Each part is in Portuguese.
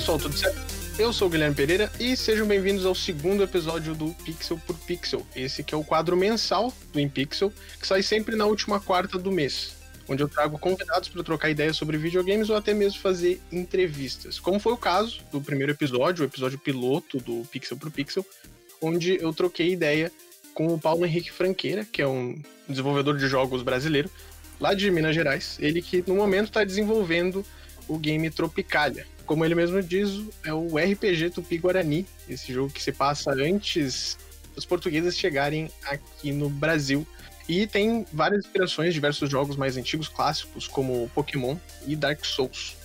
Pessoal, tudo certo? Eu sou o Guilherme Pereira e sejam bem-vindos ao segundo episódio do Pixel por Pixel. Esse que é o quadro mensal do InPixel, que sai sempre na última quarta do mês, onde eu trago convidados para trocar ideias sobre videogames ou até mesmo fazer entrevistas. Como foi o caso do primeiro episódio, o episódio piloto do Pixel por Pixel, onde eu troquei ideia com o Paulo Henrique Franqueira, que é um desenvolvedor de jogos brasileiro, lá de Minas Gerais. Ele que no momento está desenvolvendo o game Tropicalia. Como ele mesmo diz, é o RPG Tupi Guarani, esse jogo que se passa antes dos portugueses chegarem aqui no Brasil. E tem várias inspirações diversos jogos mais antigos, clássicos, como Pokémon e Dark Souls.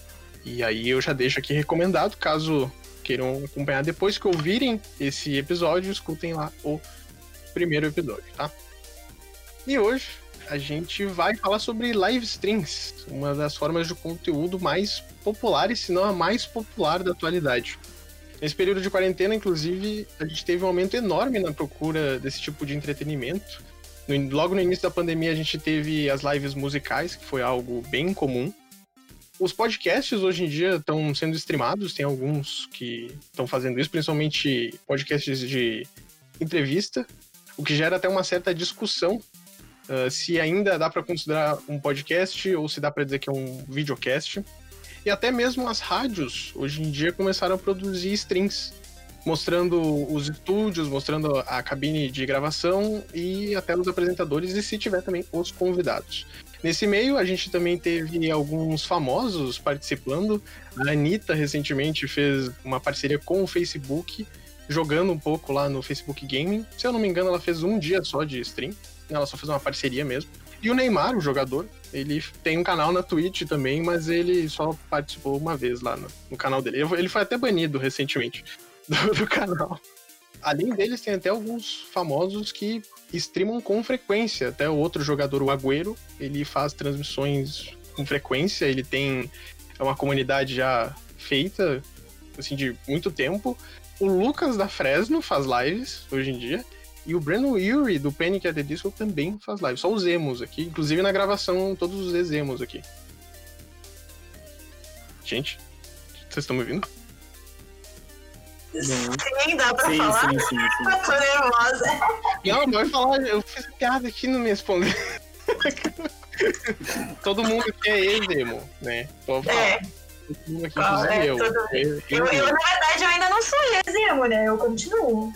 E aí eu já deixo aqui recomendado, caso queiram acompanhar depois que ouvirem esse episódio, escutem lá o primeiro episódio, tá? E hoje a gente vai falar sobre live streams, uma das formas de conteúdo mais populares, se não a mais popular da atualidade. Nesse período de quarentena, inclusive, a gente teve um aumento enorme na procura desse tipo de entretenimento. No, logo no início da pandemia, a gente teve as lives musicais, que foi algo bem comum. Os podcasts hoje em dia estão sendo streamados, tem alguns que estão fazendo isso, principalmente podcasts de entrevista, o que gera até uma certa discussão uh, se ainda dá para considerar um podcast ou se dá para dizer que é um videocast. E até mesmo as rádios, hoje em dia, começaram a produzir streams, mostrando os estúdios, mostrando a cabine de gravação e até os apresentadores, e se tiver também os convidados. Nesse meio, a gente também teve alguns famosos participando. A Anitta recentemente fez uma parceria com o Facebook, jogando um pouco lá no Facebook Gaming. Se eu não me engano, ela fez um dia só de stream. Ela só fez uma parceria mesmo. E o Neymar, o jogador, ele tem um canal na Twitch também, mas ele só participou uma vez lá no, no canal dele. Ele foi até banido recentemente do, do, canal. Além deles, tem até alguns famosos que streamam com frequência. Até o outro jogador, o Agüero, ele faz transmissões com frequência. Ele tem uma comunidade já feita, assim, de muito tempo. O Lucas da Fresno faz lives hoje em dia. E o Brandon Urie, do Panic at the Disco, também faz live. Só os emos aqui. Inclusive na gravação, todos os exemos aqui. Gente, vocês estão me ouvindo? Sim, dá pra sim, falar? Sim, sim, sim. Eu tô nervosa. Não, pode falar. Eu fiz piada aqui não me responder. Todo mundo aqui é ex-emo, né? Pode falar. É. Qual, é, eu. Todo... Eu, eu, eu, na verdade, eu ainda não sou ex-emo, né? Eu continuo.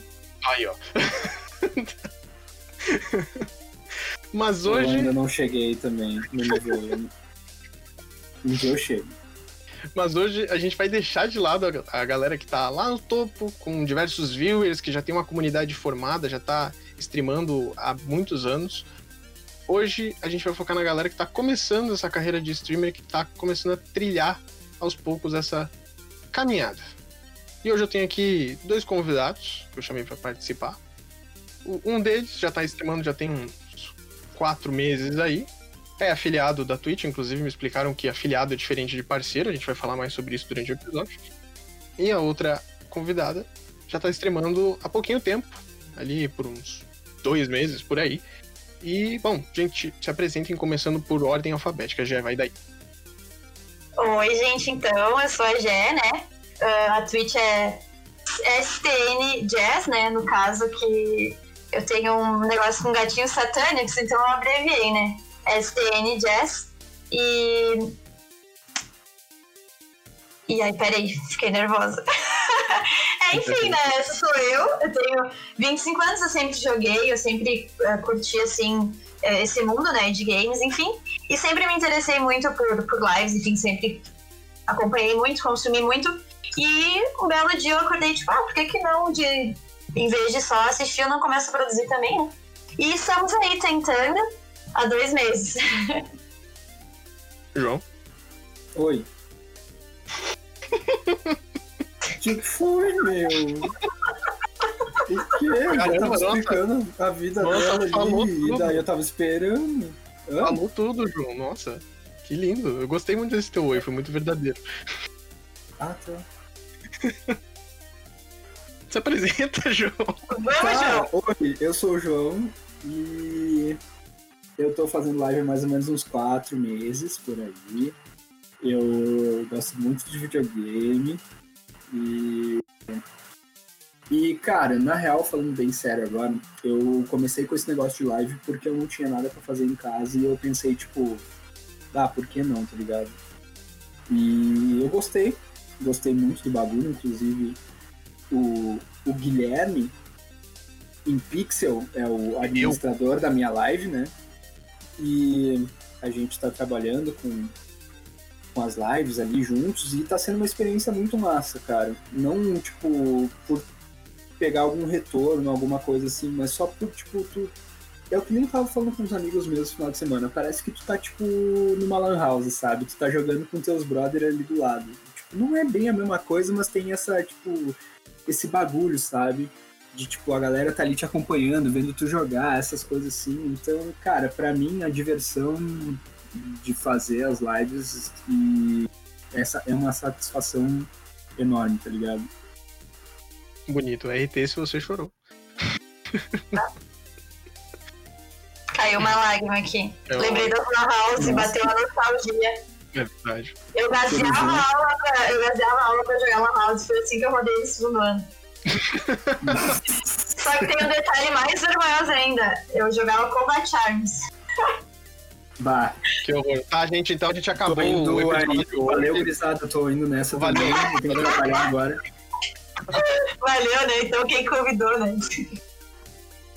Aí, ó. Mas hoje. Eu ainda não cheguei também no nível. um dia eu chego. Mas hoje a gente vai deixar de lado a galera que tá lá no topo, com diversos viewers, que já tem uma comunidade formada, já tá streamando há muitos anos. Hoje a gente vai focar na galera que tá começando essa carreira de streamer, que tá começando a trilhar aos poucos essa caminhada. E hoje eu tenho aqui dois convidados que eu chamei para participar. Um deles já tá streamando já tem uns quatro meses aí. É afiliado da Twitch, inclusive me explicaram que afiliado é diferente de parceiro, a gente vai falar mais sobre isso durante o episódio. E a outra convidada já tá streamando há pouquinho tempo, ali por uns dois meses, por aí. E, bom, gente, se apresentem começando por ordem alfabética, já vai daí. Oi, gente, então, eu sou a Gé, né? Uh, a Twitch é STN Jazz, né? No caso que eu tenho um negócio com gatinhos satânicos, então eu abreviei, né? STN Jazz. E. E aí, peraí, fiquei nervosa. é, enfim, né? Essa sou eu. Eu tenho 25 anos, eu sempre joguei, eu sempre uh, curti, assim, uh, esse mundo, né? De games, enfim. E sempre me interessei muito por, por lives, enfim, sempre acompanhei muito, consumi muito. E um belo dia eu acordei, tipo, ah, por que que não de em vez de só assistir, eu não começo a produzir também, né? E estamos aí tentando há dois meses. João? Oi. que foi, meu? O quê? Eu tava explicando a vida nossa, dela ali, e daí eu tava esperando. Hã? Falou tudo, João. Nossa, que lindo. Eu gostei muito desse teu oi, foi muito verdadeiro. Ah, tá. Se apresenta, João. Tá, oi, eu sou o João e eu tô fazendo live há mais ou menos uns quatro meses por aí. Eu gosto muito de videogame e. E, cara, na real, falando bem sério agora, eu comecei com esse negócio de live porque eu não tinha nada para fazer em casa e eu pensei, tipo, ah, por que não, tá ligado? E eu gostei, gostei muito do bagulho, inclusive o, o Guilherme em Pixel é o administrador eu. da minha live, né? E a gente está trabalhando com, com as lives ali juntos e está sendo uma experiência muito massa, cara. Não, tipo, por pegar algum retorno, alguma coisa assim, mas só por, tipo, tu. É o que nem tava falando com os amigos meus no final de semana. Parece que tu tá, tipo, numa lan house, sabe? Tu tá jogando com teus brothers ali do lado. Tipo, não é bem a mesma coisa, mas tem essa, tipo, esse bagulho, sabe? De, tipo, a galera tá ali te acompanhando, vendo tu jogar, essas coisas assim. Então, cara, para mim, a diversão de fazer as lives e essa é uma satisfação enorme, tá ligado? Bonito. RT se você chorou. Caiu uma lágrima aqui. Eu... Lembrei da House e bateu a nostalgia. É verdade. Eu gaseava a aula pra, eu aula pra jogar uma house. Foi assim que eu rodei esse segundo ano. Só que tem um detalhe mais vergonhoso ainda. Eu jogava Combat Arms. Bah. Que horror. Tá, gente, então a gente acabou indo, o episódio Valeu, Grisado, eu tô indo nessa Valeu. também. Tenho que trabalhar agora. Valeu, né? Então quem convidou, né?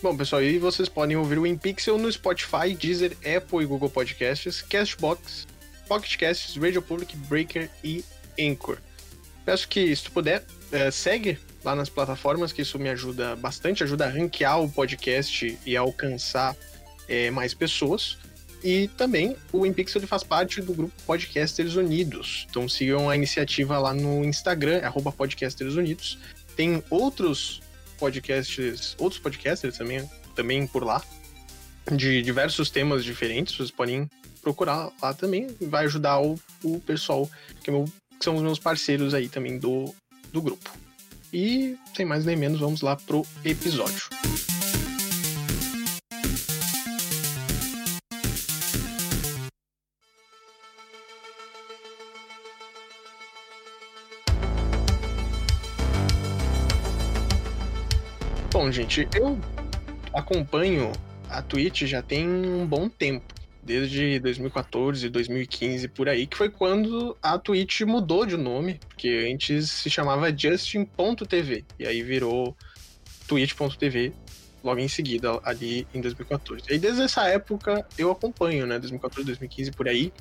Bom, pessoal, e vocês podem ouvir o InPixel no Spotify, Deezer, Apple e Google Podcasts, Castbox, Pocket Casts, Radio Public, Breaker e Anchor. Peço que, se tu puder, é, segue lá nas plataformas, que isso me ajuda bastante, ajuda a ranquear o podcast e alcançar é, mais pessoas. E também o InPixel faz parte do grupo Podcasters Unidos. Então sigam a iniciativa lá no Instagram, arroba Podcasters Unidos. Tem outros podcasts, outros podcasters também, também por lá, de diversos temas diferentes. Vocês podem procurar lá também. Vai ajudar o, o pessoal que, é meu, que são os meus parceiros aí também do, do grupo. E sem mais nem menos, vamos lá pro episódio. Bom, gente, eu acompanho a Twitch já tem um bom tempo. Desde 2014, 2015, por aí, que foi quando a Twitch mudou de nome, porque antes se chamava Justin.tv, e aí virou Twitch.tv logo em seguida, ali em 2014. E desde essa época eu acompanho, né? 2014, 2015, por aí.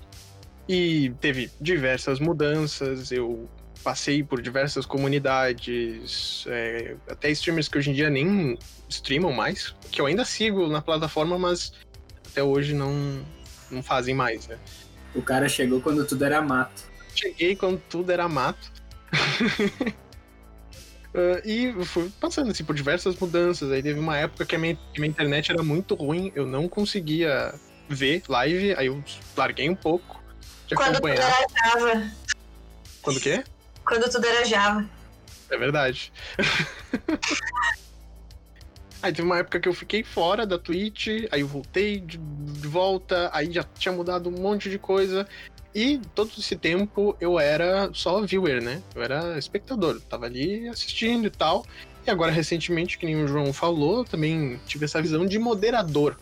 E teve diversas mudanças, eu passei por diversas comunidades, é, até streamers que hoje em dia nem streamam mais, que eu ainda sigo na plataforma, mas até hoje não, não fazem mais, né? O cara chegou quando tudo era mato. Cheguei quando tudo era mato. Uh, e fui passando assim, por diversas mudanças. Aí teve uma época que a minha, que a minha internet era muito ruim, eu não conseguia ver live, aí eu larguei um pouco de Quando. Tudo era Java. Quando o quê? Quando tudo era Java. É verdade. aí teve uma época que eu fiquei fora da Twitch, aí eu voltei de, de volta, aí já tinha mudado um monte de coisa. E todo esse tempo eu era só viewer, né? Eu era espectador, tava ali assistindo e tal. E agora, recentemente, que nem o João falou, também tive essa visão de moderador.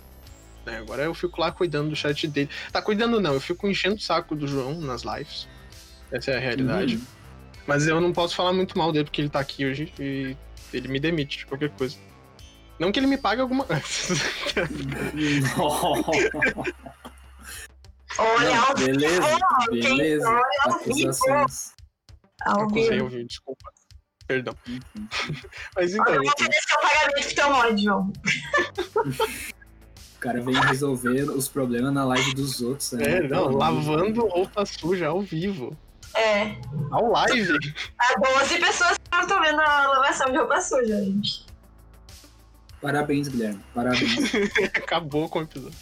Né? Agora eu fico lá cuidando do chat dele. Tá cuidando não, eu fico enchendo o saco do João nas lives. Essa é a realidade. Uhum. Mas eu não posso falar muito mal dele porque ele tá aqui hoje e ele me demite de qualquer coisa. Não que ele me pague alguma. Olha, Não, beleza, beleza. Acusações. Acusei ouvir, desculpa. Perdão. Mas então. Eu vou oferecer o pagamento que teu ódio. O cara vem resolver os problemas na live dos outros. Né? É, não, lavando roupa suja ao vivo. É. Ao live. Há 12 pessoas que não estão vendo a lavação de roupa suja, gente. Parabéns, Guilherme. Parabéns. Acabou com o episódio.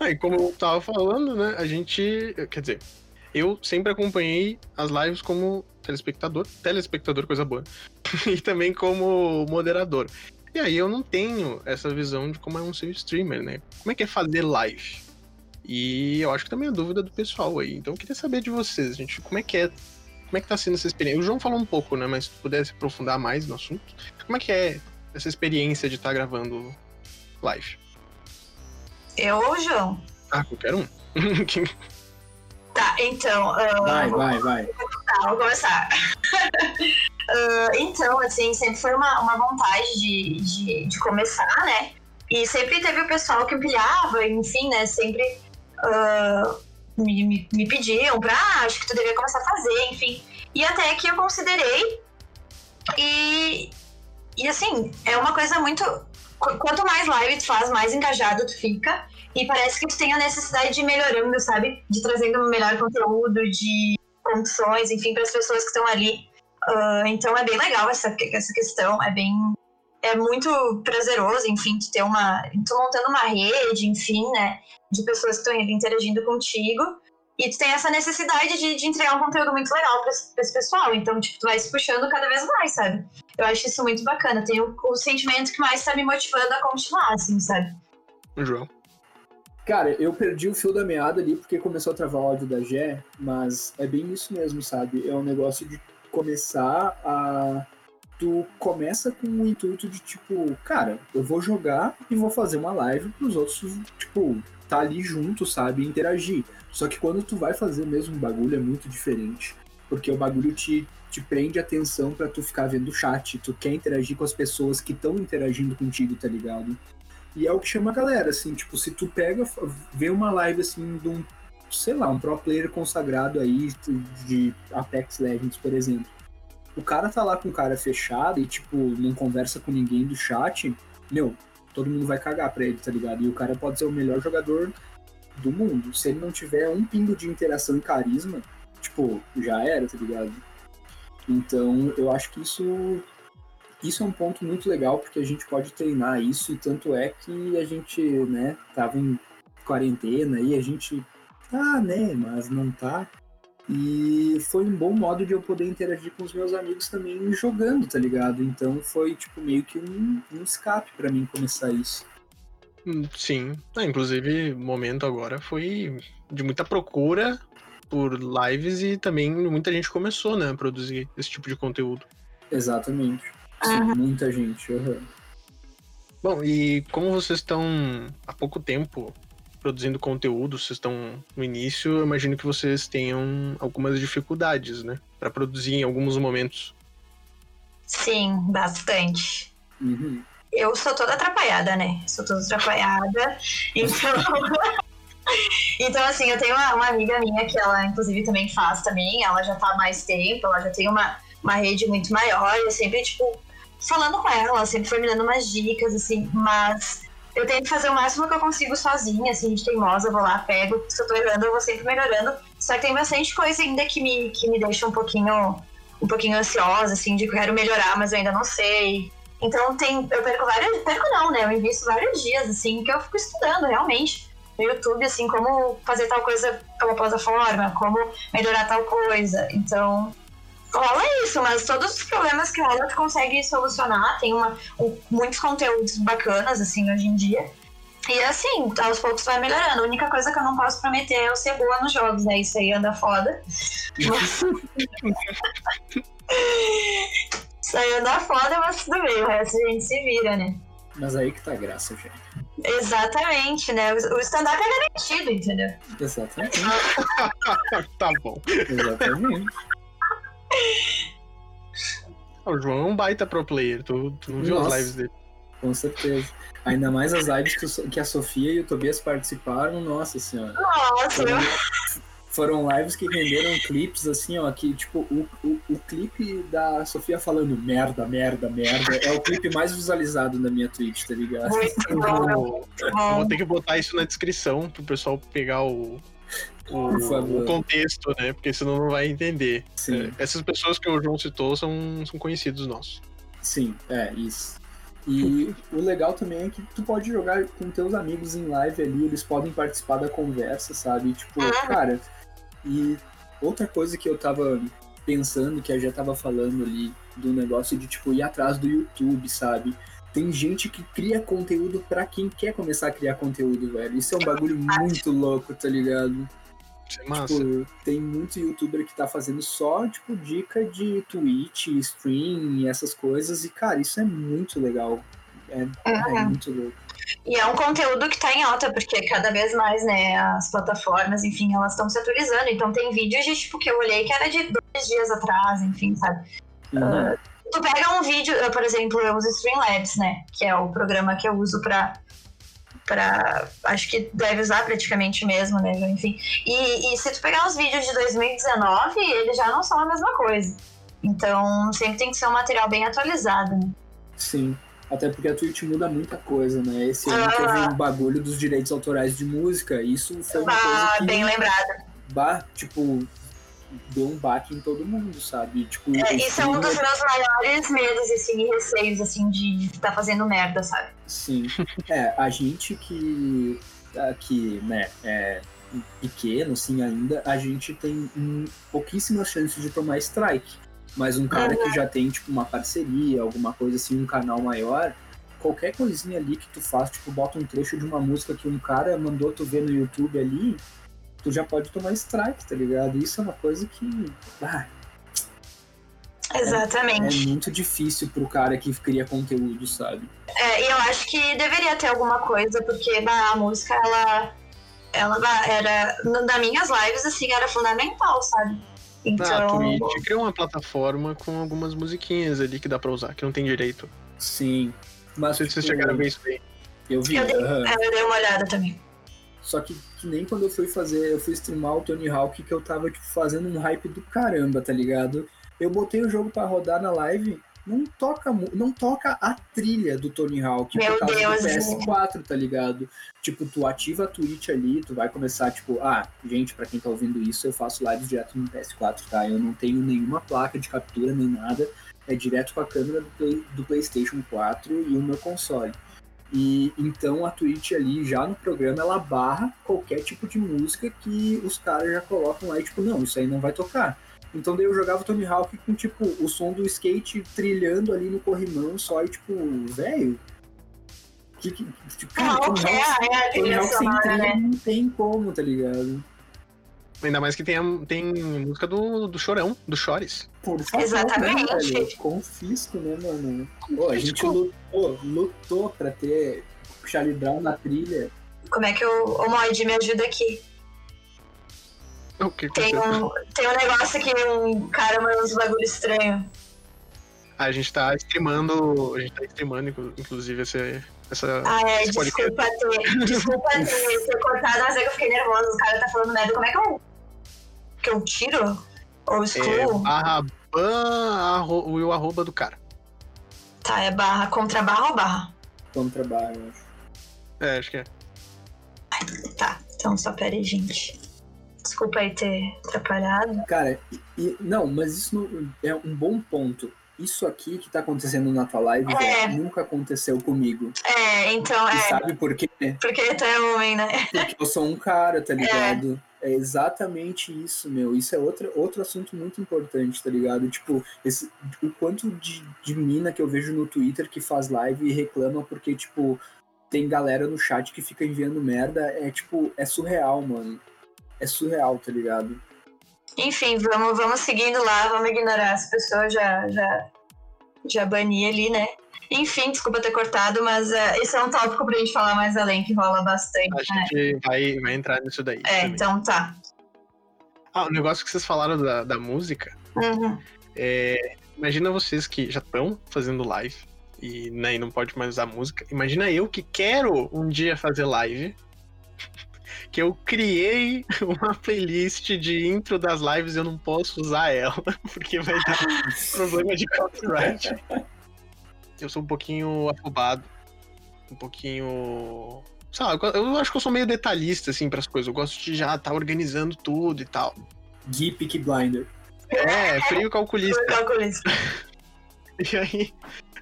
Aí, como eu tava falando, né, a gente. Quer dizer, eu sempre acompanhei as lives como telespectador, telespectador, coisa boa, e também como moderador. E aí eu não tenho essa visão de como é um ser streamer, né? Como é que é fazer live? E eu acho que também é dúvida do pessoal aí. Então eu queria saber de vocês, gente, como é que é. Como é que tá sendo essa experiência? O João falou um pouco, né? Mas se pudesse aprofundar mais no assunto, como é que é essa experiência de estar tá gravando live? Eu ou o João? Ah, qualquer um. tá, então. Uh... Vai, vai, vai. Tá, vou começar. uh, então, assim, sempre foi uma, uma vontade de, de, de começar, né? E sempre teve o pessoal que empilhava, enfim, né? Sempre uh, me, me, me, pediam pra, ah, acho que tu deveria começar a fazer, enfim. E até que eu considerei. E, e assim, é uma coisa muito. Quanto mais live tu faz, mais engajado tu fica. E parece que tu tem a necessidade de ir melhorando, sabe? De trazendo melhor conteúdo, de condições, enfim, para as pessoas que estão ali. Uh, então é bem legal essa, essa questão, é bem. É muito prazeroso, enfim, tu ter uma. Tu montando uma rede, enfim, né? De pessoas que estão interagindo contigo. E tu tem essa necessidade de, de entregar um conteúdo muito legal para esse pessoal. Então, tipo, tu vai se puxando cada vez mais, sabe? Eu acho isso muito bacana. Tem o, o sentimento que mais tá me motivando a continuar, assim, sabe? João. Cara, eu perdi o fio da meada ali porque começou a travar o áudio da Gé, mas é bem isso mesmo, sabe? É um negócio de começar a. Tu começa com o intuito de tipo, cara, eu vou jogar e vou fazer uma live pros outros, tipo, tá ali junto, sabe? Interagir. Só que quando tu vai fazer mesmo o bagulho é muito diferente. Porque o bagulho te, te prende atenção para tu ficar vendo o chat, tu quer interagir com as pessoas que estão interagindo contigo, tá ligado? E é o que chama a galera, assim, tipo, se tu pega, vê uma live assim de um, sei lá, um pro player consagrado aí de Apex Legends, por exemplo. O cara tá lá com o cara fechado e, tipo, não conversa com ninguém do chat, meu, todo mundo vai cagar pra ele, tá ligado? E o cara pode ser o melhor jogador do mundo. Se ele não tiver um pingo de interação e carisma, tipo, já era, tá ligado? Então, eu acho que isso isso é um ponto muito legal porque a gente pode treinar isso e tanto é que a gente, né, tava em quarentena e a gente tá, né, mas não tá. E foi um bom modo de eu poder interagir com os meus amigos também jogando, tá ligado? Então foi tipo meio que um, um escape para mim começar isso. Hum, sim, ah, inclusive o momento agora foi de muita procura por lives e também muita gente começou, né, a produzir esse tipo de conteúdo. Exatamente. Uhum. Muita gente. Uhum. Bom, e como vocês estão há pouco tempo produzindo conteúdo, vocês estão no início, eu imagino que vocês tenham algumas dificuldades, né? Para produzir em alguns momentos. Sim, bastante. Uhum. Eu sou toda atrapalhada, né? Sou toda atrapalhada. Então. então, assim, eu tenho uma, uma, amiga minha que ela, inclusive, também faz também. Ela já tá há mais tempo, ela já tem uma, uma rede muito maior. Eu sempre, tipo, falando com ela, ela sempre foi me dando umas dicas, assim, mas eu tento fazer o máximo que eu consigo sozinha, assim, de teimosa, vou lá, pego, se eu tô errando, eu vou sempre melhorando. Só que tem bastante coisa ainda que me, que me deixa um pouquinho, um pouquinho ansiosa, assim, de que eu quero melhorar, mas eu ainda não sei. Então tem, eu perco vários, perco não, né? Eu invisto vários dias, assim, que eu fico estudando realmente no YouTube, assim, como fazer tal coisa pela plataforma, como melhorar tal coisa. Então, rola isso, mas todos os problemas que rola tu consegue solucionar. Tem uma, um, muitos conteúdos bacanas, assim, hoje em dia. E assim, aos poucos vai melhorando. A única coisa que eu não posso prometer é eu ser boa nos jogos, né? Isso aí anda foda. Isso aí anda foda, mas tudo bem, o resto a gente se vira, né? Mas aí que tá a graça, gente. Exatamente, né? O stand-up é garantido, entendeu? Exatamente. tá bom. Exatamente. O João é um baita pro player, tu, tu não viu Nossa, as lives dele. Com certeza. Ainda mais as lives que, que a Sofia e o Tobias participaram, nossa senhora. Nossa! Foram, foram lives que renderam clipes assim, ó, que tipo, o, o, o clipe da Sofia falando merda, merda, merda, é o clipe mais visualizado na minha Twitch, tá ligado? Vou, ter que botar isso na descrição pro pessoal pegar o, o, o, contexto, né? Porque senão não vai entender. É, essas pessoas que o João citou são, são conhecidos nossos. Sim, é, isso. E o legal também é que tu pode jogar com teus amigos em live ali, eles podem participar da conversa, sabe? Tipo, ah. cara, e outra coisa que eu tava pensando, que a já tava falando ali, do negócio de, tipo, ir atrás do YouTube, sabe? tem gente que cria conteúdo para quem quer começar a criar conteúdo, velho. Isso é um bagulho muito louco, tá ligado? Isso é massa. Tipo, tem muito youtuber que tá fazendo só, tipo, dica de Twitch, stream e essas coisas. E, cara, isso é muito legal. É, é muito louco. E é um conteúdo que tá em alta, porque cada vez mais, né, as plataformas, enfim, elas estão se atualizando. Então tem vídeos de, tipo, que eu olhei que era de dois dias atrás, enfim, sabe? Uhum. Tu pega um vídeo, eu, por exemplo, eu uso Streamlabs, né? Que é o programa que eu uso pra. pra acho que deve usar praticamente mesmo, né? Enfim. E, e se tu pegar os vídeos de 2019, eles já não são a mesma coisa. Então sempre tem que ser um material bem atualizado, né? Sim. Até porque a Twitch muda muita coisa, né? Esse ano Ah. teve um bagulho dos direitos autorais de música. Isso foi uma coisa Ah, que, bem lembrado. bah, tipo, deu um baque em todo mundo, sabe? Tipo, É, isso é um dos meus maiores medos, assim, e receios, assim, de estar fazendo merda, sabe? Sim. É, a gente que, que né, é pequeno, assim, ainda, a gente tem hum, pouquíssimas chances de tomar strike. Mas um cara que já tem, tipo, uma parceria, alguma coisa assim, um canal maior, qualquer coisinha ali que tu faz, tipo, bota um trecho de uma música que um cara mandou tu ver no YouTube ali, tu já pode tomar strike, tá ligado? Isso é uma coisa que ah, é Exatamente. muito difícil pro cara que cria conteúdo, sabe? É, e eu acho que deveria ter alguma coisa, porque bah, a música, ela, ela bah, era, nas minhas lives, assim, era fundamental, sabe? Ah, a Então, Twitch criou uma plataforma com algumas musiquinhas ali que dá pra usar, que não tem direito. Sim. Mas Não sei se vocês chegaram a ver isso aí. Eu vi. eu dei, é, eu dei uma olhada também. Só que, que nem quando eu fui fazer, eu fui streamar o Tony Hawk, que eu tava, tipo, fazendo um hype do caramba, tá ligado? Eu botei o jogo pra rodar na live, não toca, não toca a trilha do Tony Hawk Meu por causa Deus, do PS4, tá ligado? Tipo, tu ativa a Twitch ali, tu vai começar, tipo, ah, gente, pra quem tá ouvindo isso, eu faço lives direto no PS4, tá? Eu não tenho nenhuma placa de captura nem nada, é direto com a câmera do, Play- do PlayStation 4 e o meu console. E então a Twitch ali, já no programa, ela barra qualquer tipo de música que os caras já colocam lá e tipo, não, isso aí não vai tocar. Então daí eu jogava Tony Hawk com tipo o som do skate trilhando ali no corrimão só e tipo, velho. Que, que, tipo, Não, Tony que é, Hawk, é a trilha sonora, né? não tem como, tá ligado? Ainda mais que tem, a- tem música do, do Chorão, do Chores. Por favor, Exatamente. Né? Confisco, né, mano? Pô, a gente lutou, lutou pra ter Charlie Brown na trilha. Como é que o, o Moid me ajuda aqui? O que Tem um, tem um negócio que um cara mandou uns bagulho estranho. A gente tá streamando. A gente tá streamando, inclu- inclusive, esse, essa. Ah, é, esse podcast. desculpa ter, desculpa ter, ter cortado, mas é que eu fiquei nervosa. O cara tá falando merda. Como é que eu, que eu tiro? Ou É, excluo? barra ban arro, o arroba do cara. Tá, é barra, contra barra ou barra? Contra barra, eu acho. É, acho que é. Tá, então só pera aí, gente. Desculpa aí ter atrapalhado. Cara, e, e- não, mas isso não- é um bom ponto. Isso aqui que tá acontecendo na tua live, É. velho, nunca aconteceu comigo. É, então, E é, sabe por quê? porque tu é homem, né? Porque eu sou um cara, tá ligado? É, exatamente isso, meu. Isso é outra, outro assunto muito importante, tá ligado? Tipo, esse, o quanto de, de mina que eu vejo no Twitter que faz live e reclama porque, tipo, tem galera no chat que fica enviando merda. É, tipo, é surreal, mano. É surreal, tá ligado? Enfim, vamos, vamos seguindo lá, vamos ignorar as pessoas, já, já, já bani ali, né? Enfim, desculpa ter cortado, mas é, esse é um tópico pra gente falar mais além, que rola bastante, A né? gente vai, vai entrar nisso daí. É, também. então tá. Ah, o negócio que vocês falaram da, da música. Uhum. É, imagina vocês que já estão fazendo live e, né, e não pode mais usar música. Imagina eu que quero um dia fazer live. Que eu criei uma playlist de intro das lives e eu não posso usar ela, porque vai dar problema de copyright. Eu sou um pouquinho afobado, um pouquinho. Sabe, eu acho que eu sou meio detalhista, assim, pras coisas. Eu gosto de já estar organizando tudo e tal. Gui Peaky Blinder. É, frio calculista. Foi calculista. E aí,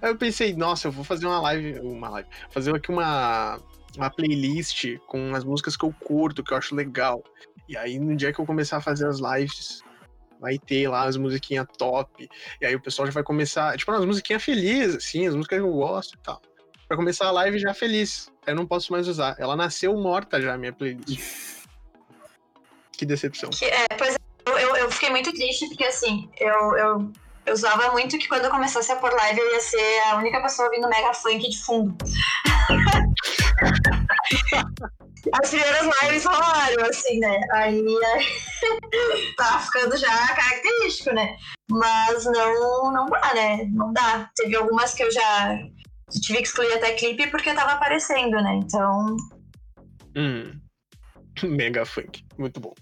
aí eu pensei, nossa, eu vou fazer uma live, uma live, fazer aqui uma, uma playlist com as músicas que eu curto, que eu acho legal. E aí, no dia que eu começar a fazer as lives, vai ter lá as musiquinhas top. E aí o pessoal já vai começar, tipo, umas musiquinhas felizes, assim, as músicas que eu gosto e tal. pra começar a live já feliz. Eu não posso mais usar. Ela nasceu morta já, minha playlist. Que decepção. É, pois é, eu, eu, eu fiquei muito triste porque assim, eu, eu, eu usava muito que quando eu começasse a pôr live eu ia ser a única pessoa ouvindo mega funk de fundo. As primeiras lives rolaram, assim, né? Aí tá ficando já característico, né? Mas não, não dá, né? Não dá. Teve algumas que eu já tive que excluir até clipe porque tava aparecendo, né? Então. Hum. Mega funk. Muito bom.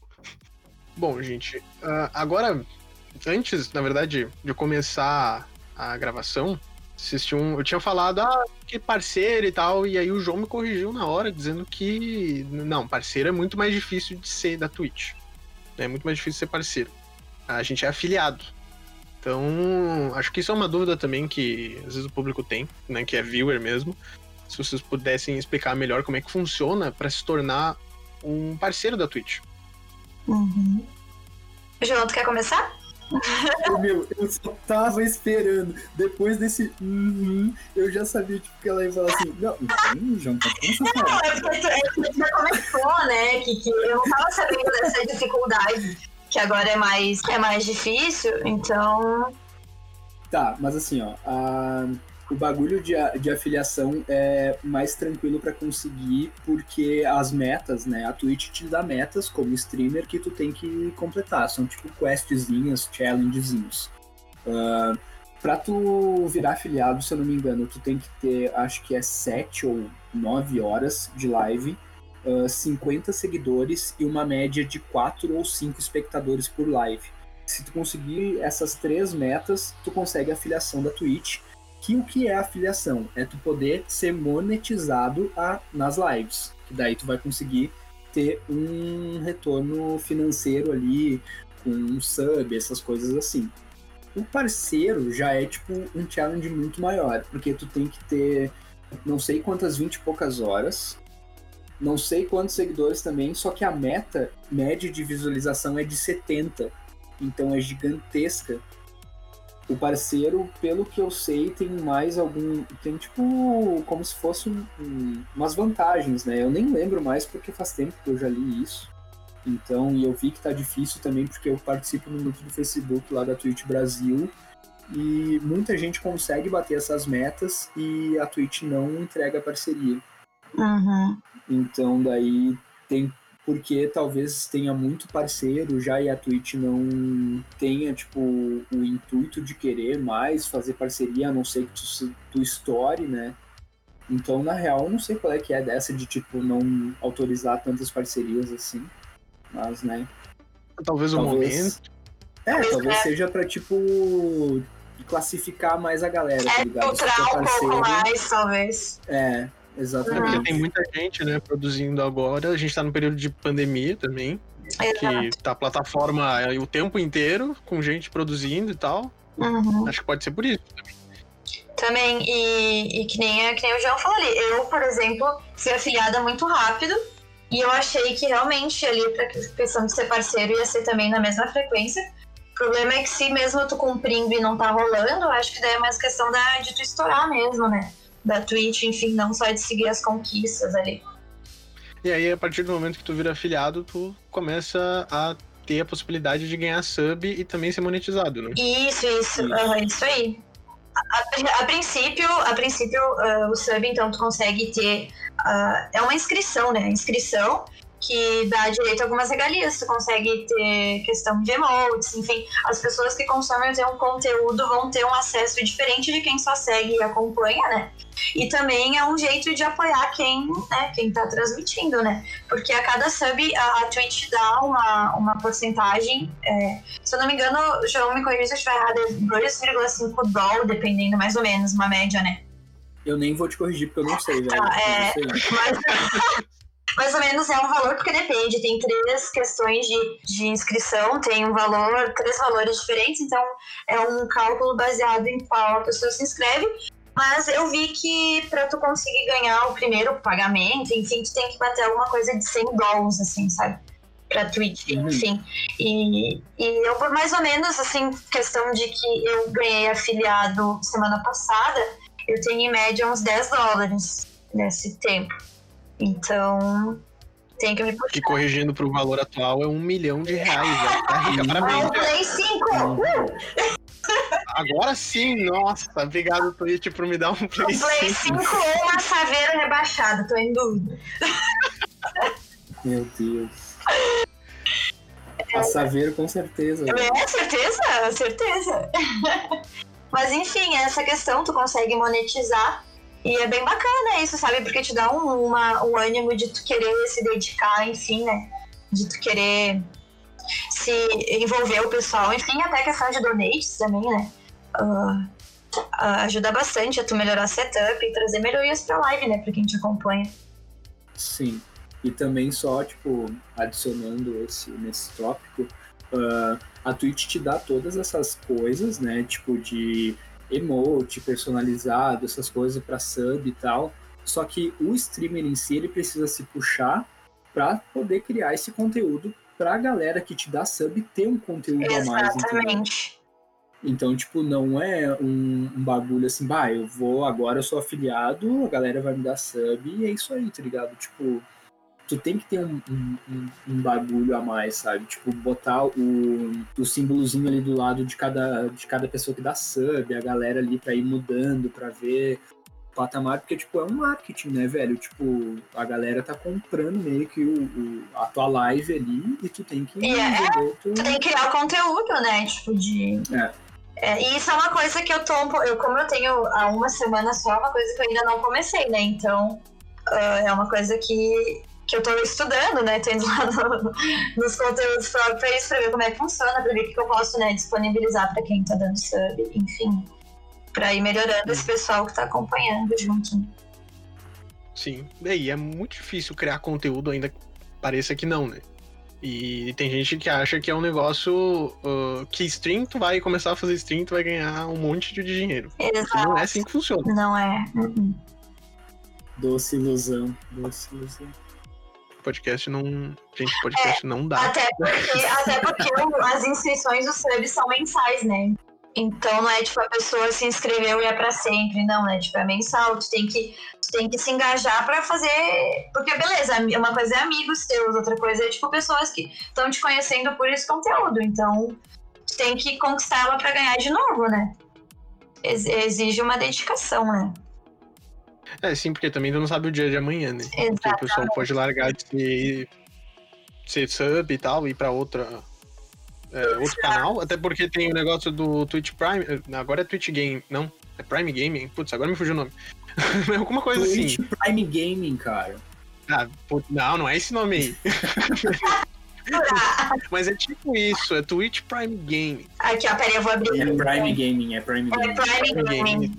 Bom, gente, uh, agora, antes, na verdade, de começar a gravação, assisti um, eu tinha falado, ah, que parceiro e tal, e aí o João me corrigiu na hora, dizendo que, não, parceiro é muito mais difícil de ser da Twitch. É muito mais difícil ser parceiro. A gente é afiliado. Então, acho que isso é uma dúvida também que às vezes o público tem, né, que é viewer mesmo. Se vocês pudessem explicar melhor como é que funciona para se tornar um parceiro da Twitch. Uhum. João, tu quer começar? Meu, eu só tava esperando. Depois desse uhum, eu já sabia tipo, que ela ia falar assim: Não, não, João, tá Não, é porque tu já começou, né? Que, que eu não tava sabendo dessa dificuldade, que agora é mais, é mais difícil, então. Tá, mas assim, ó. A o bagulho de, de afiliação é mais tranquilo para conseguir, porque as metas, né? A Twitch te dá metas como streamer que tu tem que completar. São tipo questzinhas, challengezinhos. Uh, pra tu virar afiliado, se eu não me engano, tu tem que ter, acho que é 7 ou 9 horas de live, uh, 50 seguidores e uma média de 4 ou 5 espectadores por live. Se tu conseguir essas três metas, tu consegue a afiliação da Twitch que o que é afiliação? É tu poder ser monetizado a, nas lives. Que daí tu vai conseguir ter um retorno financeiro ali, com um sub, essas coisas assim. O parceiro já é tipo um challenge muito maior, porque tu tem que ter não sei quantas 20 e poucas horas, não sei quantos seguidores também, só que a meta média de visualização é de 70. Então é gigantesca o parceiro, pelo que eu sei, tem mais algum. Tem tipo. como se fosse um, um, umas vantagens, né? Eu nem lembro mais porque faz tempo que eu já li isso. Então, e eu vi que tá difícil também porque eu participo no grupo do Facebook lá da Twitch Brasil. E muita gente consegue bater essas metas e a Twitch não entrega parceria. Uhum. Então, daí tem porque talvez tenha muito parceiro já e a Twitch não tenha, tipo, o intuito de querer mais fazer parceria, a não ser que tu, tu estoure, né? Então, na real, eu não sei qual é que é dessa de, tipo, não autorizar tantas parcerias assim. Mas, né? Talvez, talvez o momento. É, talvez é. seja pra, tipo, classificar mais a galera, tá é, tá ligado? Filtrar um pouco mais, talvez. É, Exatamente. Porque tem muita gente, né, produzindo agora. A gente tá no período de pandemia também. Exato. Que tá a plataforma o tempo inteiro, com gente produzindo e tal. Uhum. Acho que pode ser por isso também. Também, e, e que, nem, que nem o João falou ali, eu, por exemplo, fui afiliada muito rápido e eu achei que realmente ali, pra questão de ser parceiro, ia ser também na mesma frequência. O problema é que se mesmo tu cumprindo e não tá rolando, eu acho que daí é mais questão da, de tu estourar mesmo, né? Da Twitch, enfim, não só de seguir as conquistas ali. E aí, a partir do momento que tu vira afiliado, tu começa a ter a possibilidade de ganhar sub e também ser monetizado, né? Isso, isso, uhum, isso aí. A, a, a, princípio, a princípio uh, o sub, então, tu consegue ter. Uh, é uma inscrição, né? Inscrição que dá direito a algumas regalias. Tu consegue ter questão de emotes, enfim, as pessoas que consomem o teu conteúdo vão ter um acesso diferente de quem só segue e acompanha, né? E também é um jeito de apoiar quem, né, quem tá transmitindo, né? Porque a cada sub a, a Twitch dá uma, uma porcentagem, é, se eu não me engano, João me corrija se eu estiver errado, é 2,5 dólares, dependendo mais ou menos, uma média, né? Eu nem vou te corrigir porque eu não sei, velho. Tá, é, mas, mais ou menos é um valor, porque depende, tem três questões de, de inscrição, tem um valor, três valores diferentes, então é um cálculo baseado em qual a pessoa se inscreve. Mas eu vi que para tu conseguir ganhar o primeiro pagamento, enfim, tu tem que bater alguma coisa de 100 dólares, assim, sabe? Pra Twitch, uhum. enfim. E, e eu, por mais ou menos, assim, questão de que eu ganhei afiliado semana passada, eu tenho em média uns 10 dólares nesse tempo. Então, tem que me puxar. Que corrigindo pro valor atual é um milhão de reais. Já tá rica, Ah, parabéns. o Play 5! Uh! Agora sim, nossa, obrigado, Twitch, por me dar um Play O Play 5. 5 ou uma saveira rebaixada, tô em dúvida. Meu Deus. A Saveiro, com certeza. É, certeza, certeza. Mas enfim, essa questão tu consegue monetizar e é bem bacana isso, sabe? Porque te dá um, uma, um ânimo de tu querer se dedicar, enfim, né? De tu querer se envolver o pessoal, enfim, até a questão de donates também, né? Ah, ah, ajuda bastante a tu melhorar setup e trazer melhorias pra live, né? Pra quem te acompanha. Sim. E também só, tipo, adicionando esse, nesse tópico, ah, a Twitch te dá todas essas coisas, né? Tipo, de emote personalizado, essas coisas pra sub e tal. Só que o streamer em si, ele precisa se puxar pra poder criar esse conteúdo pra galera que te dá sub ter um conteúdo a mais? Exatamente. Então, tipo, não é um, um bagulho assim, bah, eu vou, agora eu sou afiliado, a galera vai me dar sub e é isso aí, tá ligado? Tipo, tu tem que ter um, um, um- bagulho a mais, sabe? Tipo, botar o, o símbolozinho ali do lado de cada, de cada pessoa que dá sub, a galera ali pra ir mudando, pra ver patamar, porque, tipo, é um marketing, né, velho? Tipo, a galera tá comprando meio que o, o- a tua live ali e tu tem que E é, tu- Tu tem que criar o conteúdo, né? Tipo, de. É. É, e isso é uma coisa que eu tô. Eu, como eu tenho há uma semana só, é uma coisa que eu ainda não comecei, né? Então, ah, é uma coisa que, que eu tô estudando, né? Tô indo lá no- nos conteúdos próprios pra ver como é que funciona, pra ver o que que eu posso né, disponibilizar pra quem tá dando sub, enfim. Pra ir melhorando esse pessoal que tá acompanhando junto. né? Sim. E é muito difícil criar conteúdo, ainda que pareça que não, né? E tem gente que acha que é um negócio ah, que stream, tu vai começar a fazer stream, tu vai ganhar um monte de dinheiro. Exato. não é assim que funciona. Não é. Uhum. Doce ilusão, doce ilusão. Podcast não. Gente, podcast não dá. Até porque, até porque as inscrições dos subs são mensais, né? Então não é tipo a pessoa se inscreveu e é pra sempre, não, né? Tipo, é mensal, tu tem que, tu tem que se engajar pra fazer. Porque beleza, ami- uma coisa é amigos teus, outra coisa é tipo pessoas que estão te conhecendo por esse conteúdo. Então, tu tem que conquistar ela pra ganhar de novo, né? Ex- Exige uma dedicação, né? É, sim, porque também tu não sabe o dia de amanhã, né? Porque o Exato. pessoal pode largar de ser, ser sub e tal, ir pra outra. É, outro canal, até porque tem o negócio do Twitch Prime. eh, Agora é Twitch Game. Não, é Prime Gaming. Putz, agora me fugiu o nome. É Alguma coisa assim. Twitch Prime Gaming, cara. Ah, putz, não, não é esse nome aí. Mas é tipo isso, é Twitch Prime Gaming. Aqui, ó, peraí, eu vou abrir. É Prime Gaming, é Prime É Gaming. Prime Prime Gaming.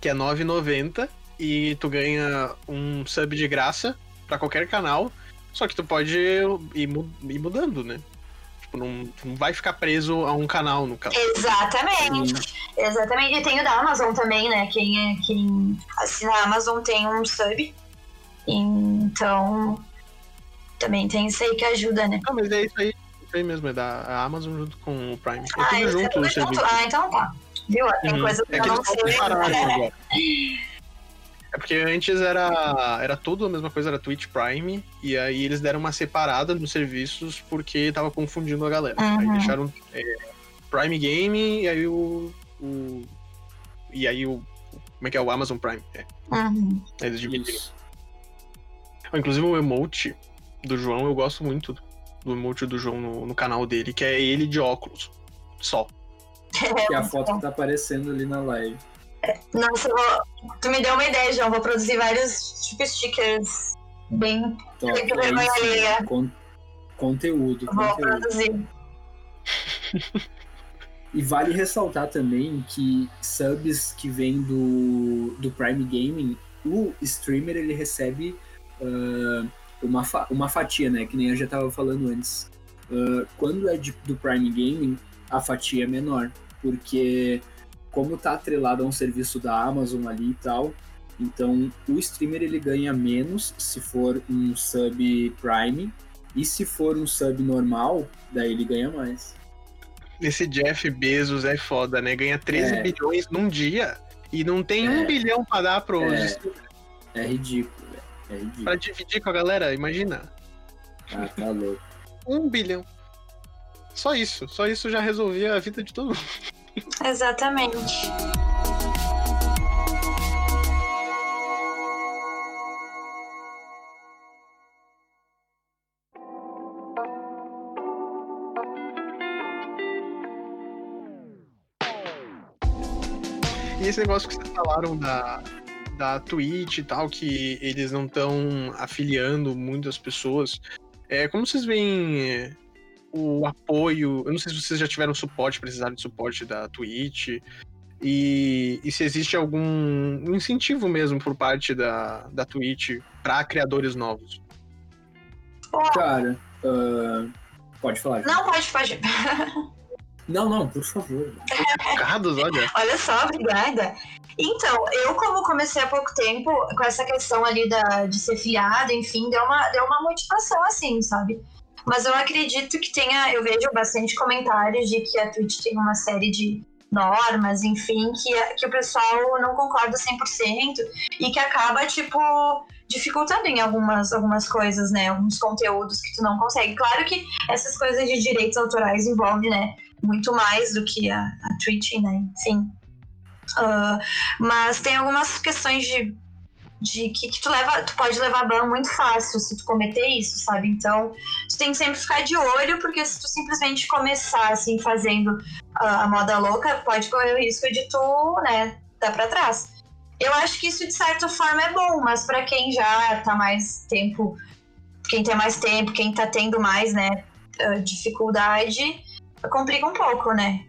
Que é 9,90 e tu ganha um sub de graça pra qualquer canal. Só que tu pode ir, ir mudando, né? Tipo, não, não vai ficar preso a um canal, no caso. Exatamente. Exatamente. E tem o da Amazon também, né? Quem, é, quem assina a Amazon tem um sub. Então, também tem isso aí que ajuda, né? Ah, mas é isso aí. Isso aí mesmo, é da Amazon junto com o Prime. É Ah, tudo é junto tudo o junto. Ah, então tá. Viu? Tem Uhum. coisa que É eu que não sei. agora. É porque antes era, era tudo a mesma coisa, era Twitch Prime, e aí eles deram uma separada nos serviços porque tava confundindo a galera. Aí Uhum. deixaram é, Prime Game e aí o, o- E aí o. Como é que é? O Amazon Prime. É, Uhum. aí eles dividiram. Inclusive o emote do João, eu gosto muito do emote do João no, no canal dele, que é ele de óculos. Só. Que é a foto que tá aparecendo ali na live. Nossa, vou... tu me deu uma ideia, João. Vou produzir vários tipo stickers bem. Top, é isso, alheia. con- conteúdo, Vou conteúdo. produzir. E vale ressaltar também que subs que vêm do, do Prime Gaming, o streamer ele recebe ah, uma, fa- uma fatia, né? Que nem eu já tava falando antes. Ah, quando é de- do Prime Gaming, a fatia é menor. Porque como tá atrelado a um serviço da Amazon ali e tal, então o streamer ele ganha menos se for um sub Prime. E se for um sub normal, daí ele ganha mais. Esse Jeff Bezos é foda, né? Ganha 13 É. bilhões num dia E não tem É. um bilhão pra dar pros É. É ridículo. É ridículo. pra dividir com a galera, imagina. Ah, tá louco. Um bilhão. Só isso. Só isso já resolvia a vida de todo mundo. Exatamente. E esse negócio que vocês falaram da, da Twitch e tal, que eles não estão afiliando muitas pessoas. É, como vocês veem o apoio? Eu não sei se vocês já tiveram suporte, precisaram de suporte da Twitch. E, e se existe algum incentivo mesmo por parte da, da Twitch para criadores novos. Cara, ah, pode falar. Não, pode, pode. Não, não, por favor. Focados, olha. Olha só, obrigada. Então, eu como comecei há pouco tempo com essa questão ali da, de ser filiada, enfim, deu uma, deu uma motivação assim, sabe? Mas eu acredito que tenha, eu vejo bastante comentários de que a Twitch tem uma série de normas, enfim, que, que o pessoal não concorda 100% e que acaba, tipo, dificultando em algumas, algumas coisas, né? Alguns conteúdos que tu não consegue. Claro que essas coisas de direitos autorais envolvem, né? Muito mais do que a, a Twitch, né? Enfim. Ah, mas tem algumas questões de, de que, que tu leva, tu pode levar ban muito fácil se tu cometer isso, sabe? Então, tu tem que sempre ficar de olho, porque se tu simplesmente começar assim fazendo ah, a moda louca, pode correr o risco de tu, né, dar pra trás. Eu acho que isso de certa forma é bom, mas pra quem já tá mais tempo, quem tem mais tempo, quem tá tendo mais, né, ah, dificuldade, complica um pouco, né?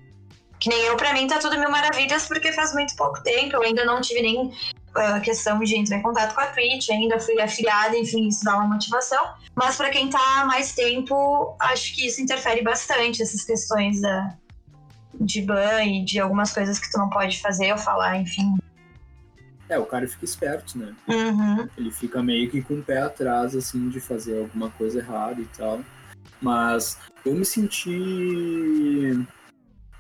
Que nem eu, pra mim, tá tudo mil maravilhas, porque faz muito pouco tempo. Eu ainda não tive nem ah, questão de entrar em contato com a Twitch, ainda fui afiliada, enfim, isso dá uma motivação. Mas pra quem tá mais tempo, acho que isso interfere bastante, essas questões da, de ban e de algumas coisas que tu não pode fazer ou falar, enfim. É, o cara fica esperto, né? Uhum. Ele fica meio que com o pé atrás, assim, de fazer alguma coisa errada e tal. Mas eu me senti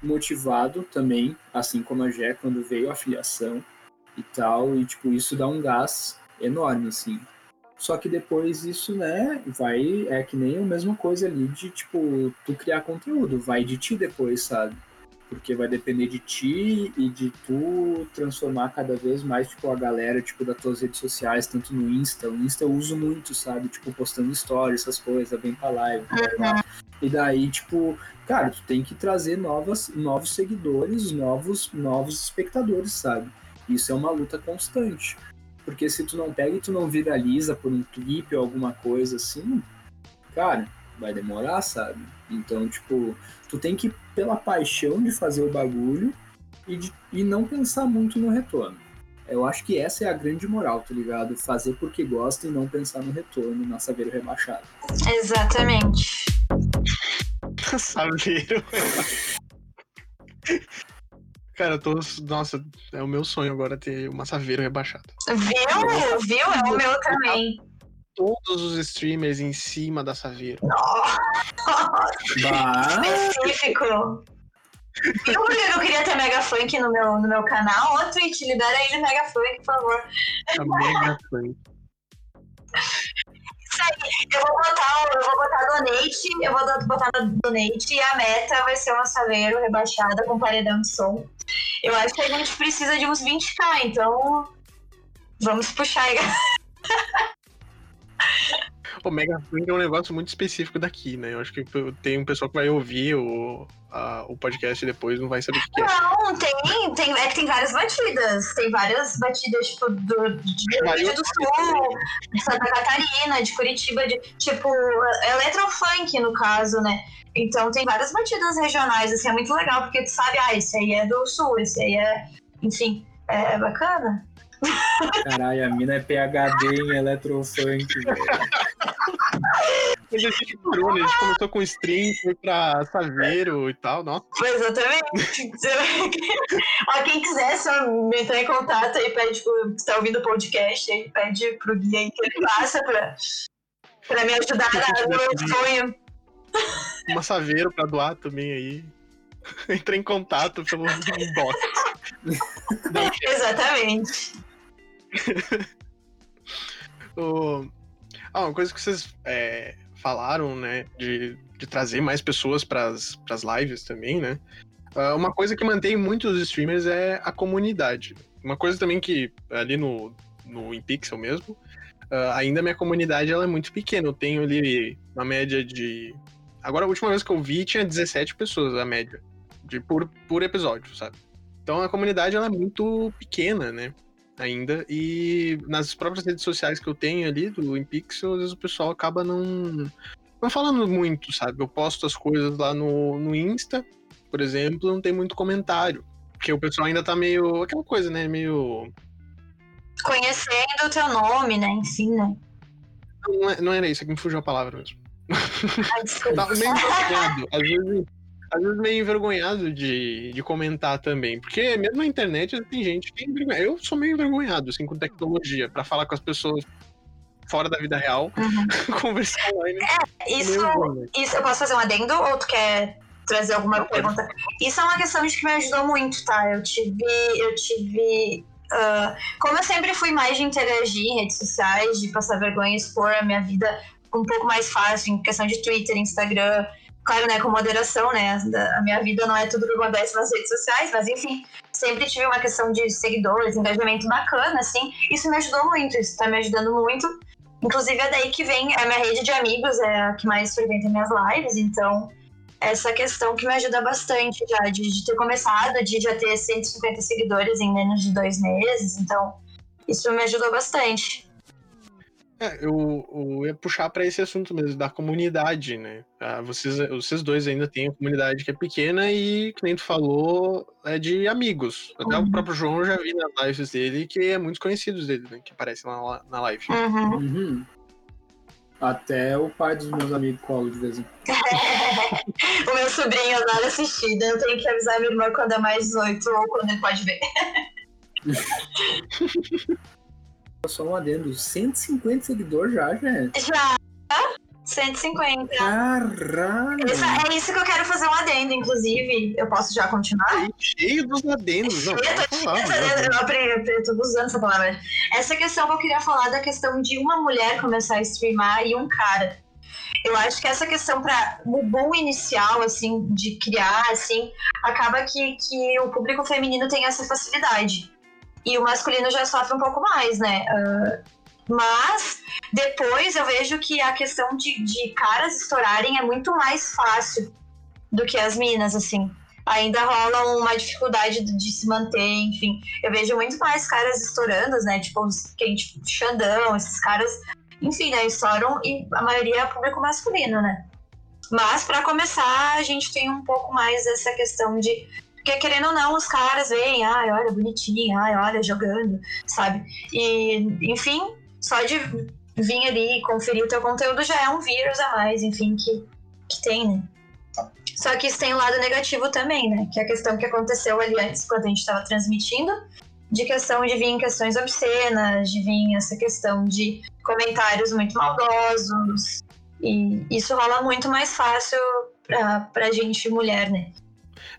motivado também, assim como a Jé, quando veio a filiação e tal. E, tipo, isso dá um gás enorme, assim. Só que depois isso, né, vai. É que nem a mesma coisa ali de, tipo, tu criar conteúdo. Vai de ti depois, sabe? Porque vai depender de ti e de tu transformar cada vez mais, tipo, a galera, tipo, das tuas redes sociais, tanto no Insta. O Insta eu uso muito, sabe? Tipo, postando stories, essas coisas, vem pra live, blá. E daí, tipo, cara, tu tem que trazer novas, novos seguidores, novos, novos espectadores, sabe? Isso é uma luta constante. Porque se tu não pega e tu não viraliza por um clipe ou alguma coisa assim, cara, vai demorar, sabe? Então, tipo, tu tem que ir pela paixão de fazer o bagulho e, de- e não pensar muito no retorno. Eu acho que essa é a grande moral, tá ligado? Fazer porque gosta e não pensar no retorno na saber rebaixado. Exatamente. Saveiro. Cara, eu tô. Nossa, é o meu sonho agora ter uma Saveiro rebaixada. Viu? Viu? É o meu também. Todos os streamers em cima da Saveiro. Nossa, específico. Viu por que eu queria ter Mega Funk no meu, no meu canal? Ô, Twitch, libera aí de Mega Funk, por favor. A mega Eu vou botar, eu vou botar donate, eu vou botar donate e a meta vai ser uma Saveiro rebaixada com paredão de som. Eu acho que a gente precisa de uns 20k, então vamos puxar aí. O Mega Funk é um negócio muito específico daqui, né? Eu acho que tem um pessoal que vai ouvir o, a- o podcast depois não vai saber o que que é. Não, tem, tem, é que tem várias batidas. Tem várias batidas, tipo, do, de Rio Grande do Sul, de Santa Catarina, de Curitiba, de tipo, eletrofunk, no caso, né? Então tem várias batidas regionais, assim, é muito legal, porque tu sabe, ah, esse aí é do sul, esse aí é. Enfim, é bacana. Caralho, a mina é PHD em eletrofunk, velho. Mas a gente parou, né? A gente começou com stream, foi pra Saveiro e tal. Nossa, Exatamente. Ó, quem quiser só me entrar em contato aí, pede pro, se tá ouvindo o podcast aí, pede pro Gui aí que ele passa pra, pra me ajudar no meu sonho. uma Saveiro pra doar também aí. Entra em contato pelo inbox. Exatamente. Ah, uma coisa que vocês é, falaram, né, de, de trazer mais pessoas para as lives também, né? Uh, uma coisa que mantém muitos streamers é a comunidade. Uma coisa também que ali no, no InPixel mesmo, uh, ainda minha comunidade ela é muito pequena. Eu tenho ali uma média de. Agora, a última vez que eu vi, tinha 17 pessoas a média de, por, por episódio, sabe? Então a comunidade ela é muito pequena, né? Ainda. E nas próprias redes sociais que eu tenho ali do InPixel, às vezes o pessoal acaba não, não falando muito, sabe? Eu posto as coisas lá no, no Insta, por exemplo, não tem muito comentário. Porque o pessoal ainda tá meio. aquela coisa, né? Meio. Conhecendo o teu nome, né? Enfim, né? Não, é, não era isso, é que me fugiu a palavra mesmo. Ai, Tava meio envergonhado. Às vezes, às vezes meio envergonhado de, de comentar também. Porque mesmo na internet tem gente que é envergonhada. Eu sou meio envergonhado, assim, com tecnologia, para falar com as pessoas fora da vida real, uhum. conversar online. É, isso, isso. Eu posso fazer um adendo ou tu quer trazer alguma pergunta. Isso é uma questão de que me ajudou muito, tá? Eu tive. Eu tive. Uh, como eu sempre fui mais de interagir em redes sociais, de passar vergonha, expor a minha vida um pouco mais fácil, em questão de Twitter, Instagram, claro, né, com moderação, né? A minha vida não é tudo que acontece nas redes sociais, mas enfim, sempre tive uma questão de seguidores, engajamento bacana, assim. Isso me ajudou muito, isso tá me ajudando muito. Inclusive é daí que vem a minha rede de amigos, é a que mais frequenta minhas lives, então essa questão que me ajuda bastante já, de, de, ter começado, de já ter 150 seguidores em menos de dois meses. Então, isso me ajudou bastante. É, eu, eu ia puxar para esse assunto mesmo, da comunidade, né? Ah, vocês, vocês dois ainda têm uma comunidade que é pequena e, nem tu falou, é de amigos. Até uhum. o próprio João eu já vi nas lives dele, que é muitos conhecidos dele, né? Que aparecem lá na live. Uhum. Uhum. Até o pai dos meus amigos colo de vez em quando. o meu sobrinho adora assistir, eu tenho que avisar minha irmã quando é mais 18 ou quando ele pode ver. Só um adendo, 150 seguidores já, gente? Já. 150. Caralho! Essa, é isso que eu quero fazer um adendo, inclusive. Eu posso já continuar? Cheio dos adendos. Não, cheio, falar, eu, eu aprendi, eu tô usando essa palavra. Essa questão que eu queria falar da questão de uma mulher começar a streamar e um cara. Eu acho que essa questão para o boom inicial, assim, de criar, assim, acaba que, que o público feminino tem essa facilidade. E o masculino já sofre um pouco mais, né? Uh, mas depois eu vejo que a questão de, de caras estourarem é muito mais fácil do que as minas, assim. Ainda rola uma dificuldade de, se manter, enfim. Eu vejo muito mais caras estourando, né? Tipo, quem, tipo, Xandão, esses caras, enfim, né? Estouram e a maioria é público masculino, né? Mas para começar, a gente tem um pouco mais essa questão de porque, querendo ou não, os caras veem, ai, olha, bonitinho, ai, olha, jogando, sabe? E, enfim, só de vir ali e conferir o teu conteúdo já é um vírus a mais, enfim, que, que tem, né? Só que isso tem um lado negativo também, né? Que é a questão que aconteceu ali antes, quando a gente estava transmitindo, de questão de vir questões obscenas, de vir essa questão de comentários muito maldosos. E isso rola muito mais fácil pra, pra gente, mulher, né?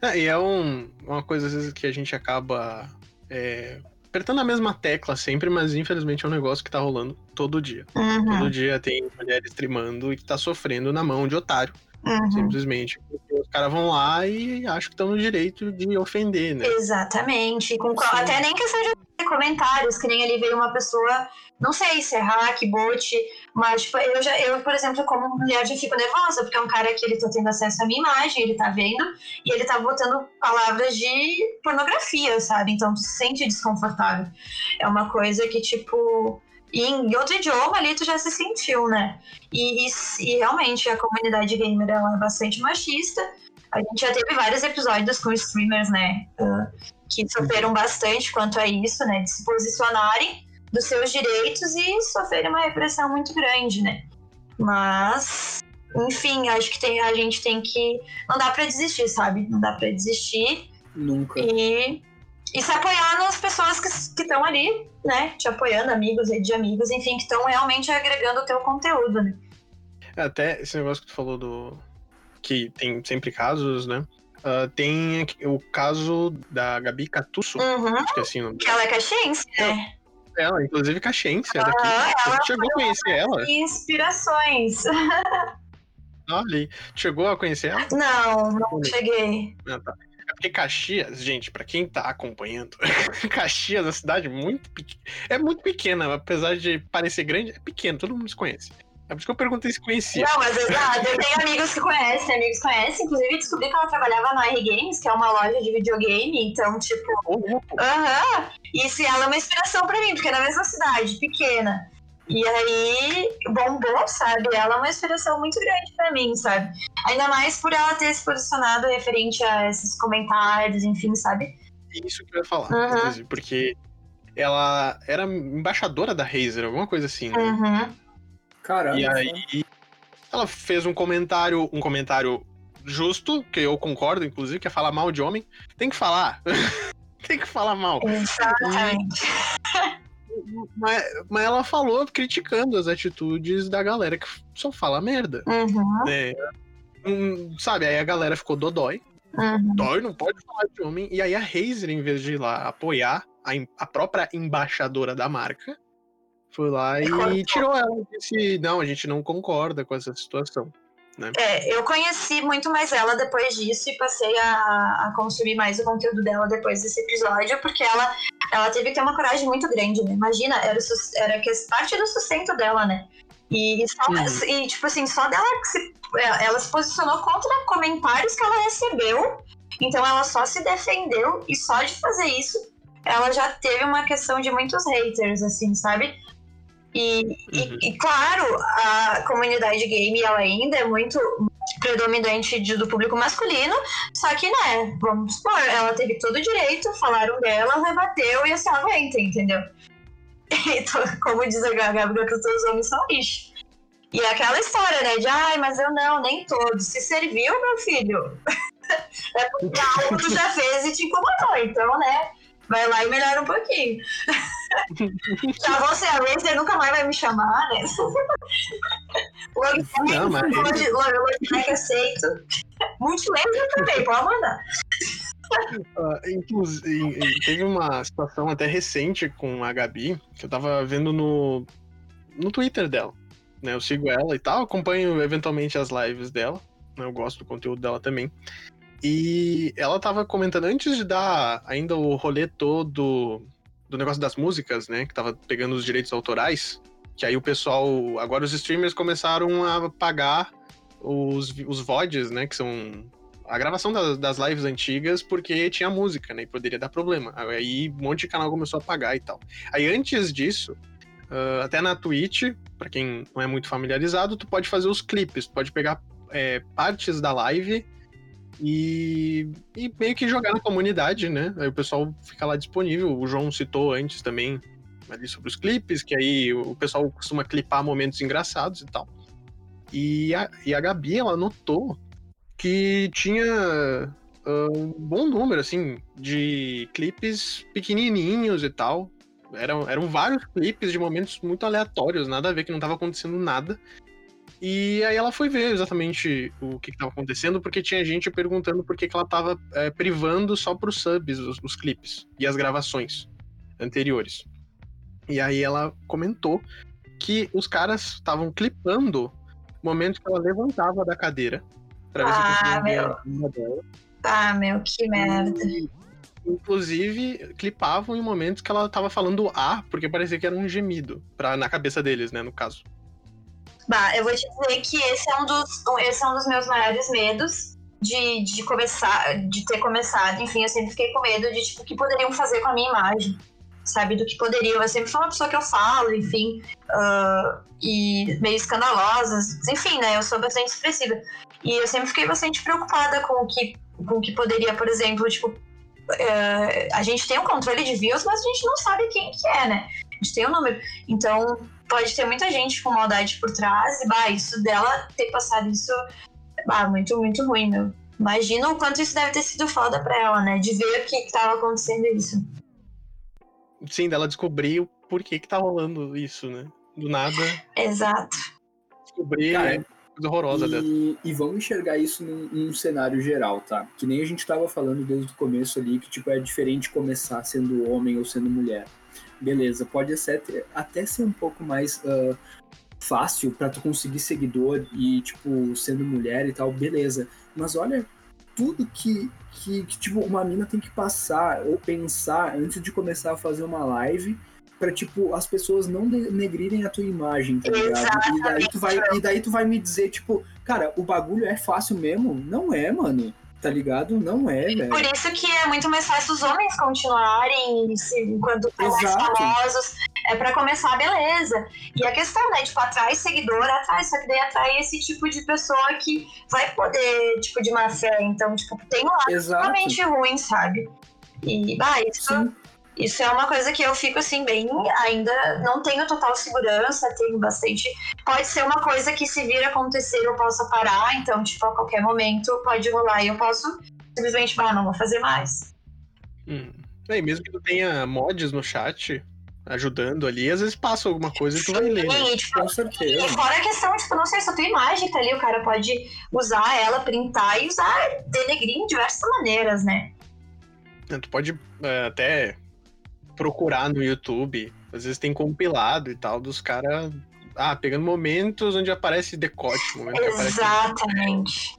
É, e é um, uma coisa, às vezes, que a gente acaba é, apertando a mesma tecla sempre, mas infelizmente é um negócio que tá rolando todo dia. Uhum. Todo dia tem mulheres streamando e que tá sofrendo na mão de otário. Uhum. Simplesmente. Porque os caras vão lá e acham que estão no direito de ofender, né? Exatamente. Com, até nem questão de comentários, que nem ali veio uma pessoa, não sei se é hack, bot, mas tipo, eu já, eu, por exemplo, como mulher já fico nervosa, porque é um cara que ele tá tendo acesso à minha imagem, ele tá vendo, e ele tá botando palavras de pornografia, sabe? Então se sente desconfortável. É uma coisa que, tipo, em outro idioma ali tu já se sentiu, né? E, e, e realmente a comunidade gamer ela é bastante machista. A gente já teve vários episódios com streamers, né? Uh, que sofreram bastante quanto a isso, né? De se posicionarem dos seus direitos e sofrerem uma repressão muito grande, né? Mas, enfim, acho que tem, a gente tem que. Não dá para desistir, sabe? Não dá para desistir. Nunca. E e se apoiar nas pessoas que estão ali, né? Te apoiando, amigos, rede de amigos, enfim, que estão realmente agregando o teu conteúdo, né? É, até esse negócio que tu falou do. que tem sempre casos, né? Uh, tem o caso da Gabi Catusso, Uhum. acho que é assim o nome Que ela é caxiense, né? dela, inclusive caxiense, é daqui. Ah, ela Você chegou a conhecer ela? Inspirações. Olha. Chegou a conhecer ela? Não, não cheguei. Ah, tá. Porque Caxias, gente, pra quem tá acompanhando, Caxias é uma cidade muito pequena. É muito pequena, apesar de parecer grande, é pequeno, todo mundo se conhece. É por isso que eu perguntei se conhecia. Não, mas exato, eu tenho amigos que conhecem, amigos que conhecem. Inclusive, descobri que ela trabalhava na R Games, que é uma loja de videogame. Então, tipo, aham. E se ela é uma inspiração pra mim, porque é na mesma cidade, pequena. E aí, bombou, sabe? Ela é uma inspiração muito grande pra mim, sabe? Ainda mais por ela ter se posicionado referente a esses comentários, enfim, sabe? Isso que eu ia falar, Uhum. inclusive, porque ela era embaixadora da Razer, alguma coisa assim, né? Uhum. Caramba. E aí ela fez um comentário, um comentário justo, que eu concordo, inclusive, que é falar mal de homem. Tem que falar. Tem que falar mal. Exatamente. Mas, mas ela falou criticando as atitudes da galera que só fala merda. Uhum. Né? Hum, sabe, aí a galera ficou dodói. Uhum. Dói, não pode falar de homem. E aí a Razer, em vez de ir lá apoiar a, a própria embaixadora da marca, foi lá e tirou ela. e Disse, não, a gente não concorda com essa situação. É, eu conheci muito mais ela depois disso e passei a, a consumir mais o conteúdo dela depois desse episódio, porque ela, ela teve que ter uma coragem muito grande, né? Imagina, era, era que parte do sustento dela, né? E, só, Uhum. e, tipo assim, só dela que se, ela se posicionou contra comentários que ela recebeu, então ela só se defendeu e só de fazer isso ela já teve uma questão de muitos haters, assim, sabe? E, e- Uhum. e, claro, a comunidade game ela ainda é muito predominante de- do público masculino, só que, né, vamos supor, ela teve todo o direito, falaram dela, rebateu e assim, ela aguenta, entendeu? Então, como diz a Gabriel, que os homens são lixo. E é aquela história, né, de ai, mas eu não, nem todos. Se serviu, meu filho, é porque algo tu já fez e te incomodou, então, né, vai lá e melhora um pouquinho. Já ser a Razer, nunca mais vai me chamar, né? Logitech, Não, mas- Log- Log- Logitech aceito. Multilaser também, pode mandar. Ah, inclusive, teve uma situação até recente com a Gabi, que eu tava vendo no, no Twitter dela. Né? Eu sigo ela e tal, acompanho eventualmente as lives dela. né? Eu gosto do conteúdo dela também. E ela tava comentando antes de dar ainda o rolê todo do negócio das músicas, né? Que tava pegando os direitos autorais. Que aí o pessoal. Agora os streamers começaram a pagar os, os VODs, né? Que são a gravação das, das lives antigas porque tinha música, né? E poderia dar problema. Aí um monte de canal começou a pagar e tal. Aí antes disso, ah, até na Twitch, pra quem não é muito familiarizado, tu pode fazer os clipes, tu pode pegar é, partes da live e, e meio que jogar na comunidade, né? Aí o pessoal fica lá disponível. O João citou antes também ali sobre os clipes, que aí o pessoal costuma clipar momentos engraçados e tal. E a, e a Gabi, ela notou que tinha ah, um bom número, assim, de clipes pequenininhos e tal. Eram, eram vários clipes de momentos muito aleatórios, nada a ver, que não tava acontecendo nada. E aí ela foi ver exatamente o que, que tava acontecendo, porque tinha gente perguntando por que, que ela tava eh, privando só pros subs os, os clipes e as gravações anteriores. E aí ela comentou que os caras estavam clipando momentos que ela levantava da cadeira pra ver se Ah, conseguia ver meu. dela. Ah, meu, que merda. E, inclusive, clipavam em momentos que ela tava falando A, porque parecia que era um gemido pra, na cabeça deles, né, no caso. Bah, eu vou te dizer que esse é um dos, esse é um dos meus maiores medos de, de começar, de ter começado. Enfim, eu sempre fiquei com medo de tipo, o que poderiam fazer com a minha imagem. Sabe, do que poderiam. Eu sempre fui uma pessoa que eu falo, enfim, ah, e meio escandalosas. Enfim, né? Eu sou bastante expressiva. E eu sempre fiquei bastante preocupada com o que, com o que poderia, por exemplo, tipo. eh, a gente tem um controle de views, mas a gente não sabe quem que é, né? A gente tem um número. Então, pode ter muita gente com maldade por trás, e bah, isso dela ter passado isso, bah, muito, muito ruim, meu. Imagina o quanto isso deve ter sido foda pra ela, né? De ver o que, que tava acontecendo isso. Sim, dela descobriu por que que tá rolando isso, né? Do nada, Exato. descobrir Cara, coisa horrorosa dessa. E, e vamos enxergar isso num, num cenário geral, tá? Que nem a gente tava falando desde o começo ali, que tipo, é diferente começar sendo homem ou sendo mulher. Beleza, pode ser, até ser um pouco mais uh, fácil para tu conseguir seguidor e, tipo, sendo mulher e tal, beleza. Mas olha tudo que, que, que, tipo, uma mina tem que passar ou pensar antes de começar a fazer uma live para tipo, as pessoas não denegrirem a tua imagem, tá ligado? E daí, tu vai, e daí tu vai me dizer, tipo, cara, o bagulho é fácil mesmo? Não é, mano tá ligado? Não é, velho. Por isso que é muito mais fácil os homens continuarem se, enquanto mais famosos. É pra começar, beleza. E a questão, né, tipo, atrai seguidor, atrai, só que daí atrai esse tipo de pessoa que vai poder, tipo, de má fé. Então, tipo, tem um lado totalmente ruim, sabe? E, bah, isso... Sim. Isso é uma coisa que eu fico assim, bem. Ainda não tenho total segurança, tenho bastante. Pode ser uma coisa que, se vir acontecer, eu possa parar. Então, tipo, a qualquer momento pode rolar e eu posso simplesmente, ah, não vou fazer mais. Hum. É, e mesmo que tu tenha mods no chat ajudando ali, às vezes passa alguma coisa e tu vai ler. Né? Tipo, Com certeza. E fora a questão, tipo, não sei se a tua imagem tá ali, o cara pode usar ela, printar e usar, denegrir em diversas maneiras, né? É, tu pode é, até procurar no YouTube, às vezes tem compilado e tal, dos caras. Ah, pegando momentos onde aparece decote. Exatamente.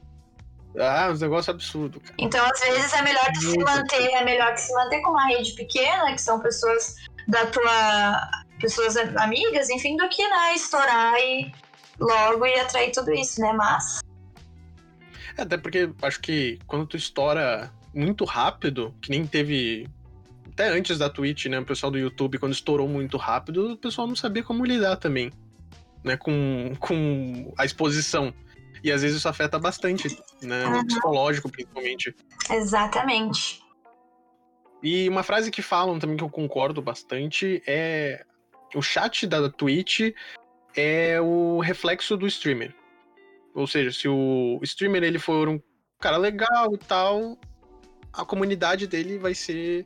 Ah, uns negócios absurdos. Cara. Então, às vezes, é melhor que se manter, é melhor que se manter com uma rede pequena, que são pessoas da tua. pessoas amigas, enfim, do que, né, estourar e logo e atrair tudo isso, né? Mas. É, até porque acho que quando tu estoura muito rápido, que nem teve até antes da Twitch, né? O pessoal do YouTube, quando estourou muito rápido, o pessoal não sabia como lidar também, né? Com, com a exposição. E às vezes isso afeta bastante, né? Uhum. Psicológico, principalmente. Exatamente. E uma frase que falam também que eu concordo bastante é o chat da Twitch é o reflexo do streamer. Ou seja, se o streamer ele for um cara legal e tal, a comunidade dele vai ser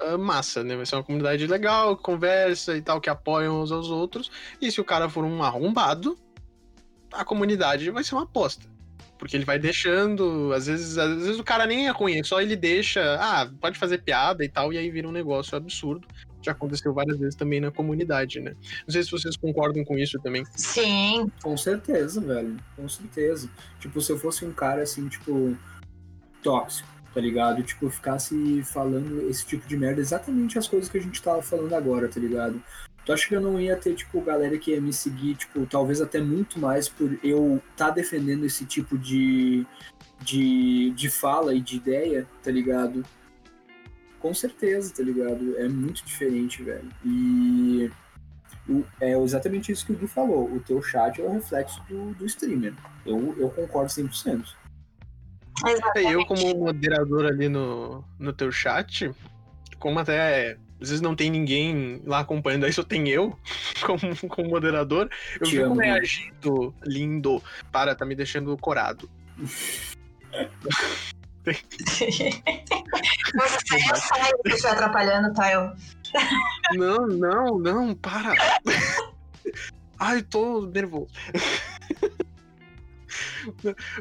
uh, massa, né? Vai ser uma comunidade legal, que conversa e tal, que apoiam uns aos outros. E se o cara for um arrombado, a comunidade vai ser uma aposta. Porque ele vai deixando, às vezes, às vezes o cara nem é ruim, só ele deixa, ah, pode fazer piada e tal, e aí vira um negócio absurdo. Já aconteceu várias vezes também na comunidade, né? Não sei se vocês concordam com isso também. Sim. Com certeza, velho. Com certeza. Tipo, se eu fosse um cara assim, tipo, tóxico, tá ligado? Tipo, ficasse falando esse tipo de merda, exatamente as coisas que a gente tava falando agora, tá ligado? Tu acha que eu não ia ter, tipo, galera que ia me seguir, tipo, talvez até muito mais por eu tá defendendo esse tipo de, de, de fala e de ideia, tá ligado? Com certeza, tá ligado? É muito diferente, velho. E o, é exatamente isso que o Gui falou. O teu chat é o reflexo do, do streamer. Eu, eu concordo 100%. Exatamente. Eu, como moderador ali no, no teu chat, como até às vezes não tem ninguém lá acompanhando, aí só tem eu como, como moderador, eu Te fico amo, reagindo lindo. Para, tá me deixando corado. Você sai te atrapalhando, tá? Eu... Não, não, não, para. Ai, tô nervoso.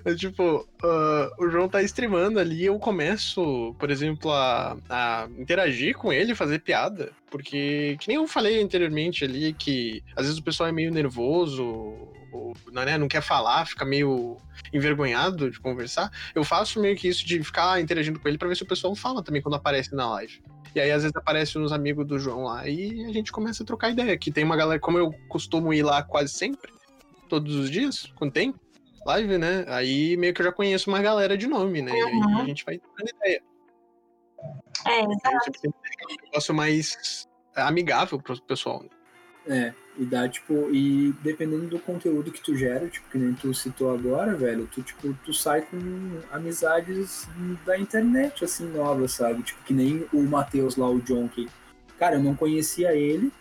Mas, tipo, uh, o João tá streamando ali, eu começo, por exemplo, a, a interagir com ele, fazer piada. Porque, que nem eu falei anteriormente ali, que às vezes o pessoal é meio nervoso, ou, né, não quer falar, fica meio envergonhado de conversar. Eu faço meio que isso de ficar interagindo com ele pra ver se o pessoal fala também quando aparece na live. E aí, às vezes, aparece uns amigos do João lá e a gente começa a trocar ideia. Que tem uma galera, como eu costumo ir lá quase sempre, todos os dias, quando tem, live, né? Aí meio que eu já conheço uma galera de nome, né? Uhum. E aí a gente vai trocando ideia. É, exato. Um negócio mais amigável pro pessoal. Né? É, e dá, tipo, e dependendo do conteúdo que tu gera, tipo, que nem tu citou agora, velho, tu, tipo, tu sai com amizades da internet, assim, novas, sabe? Tipo, que nem o Matheus lá, o John, que, cara, eu não conhecia ele,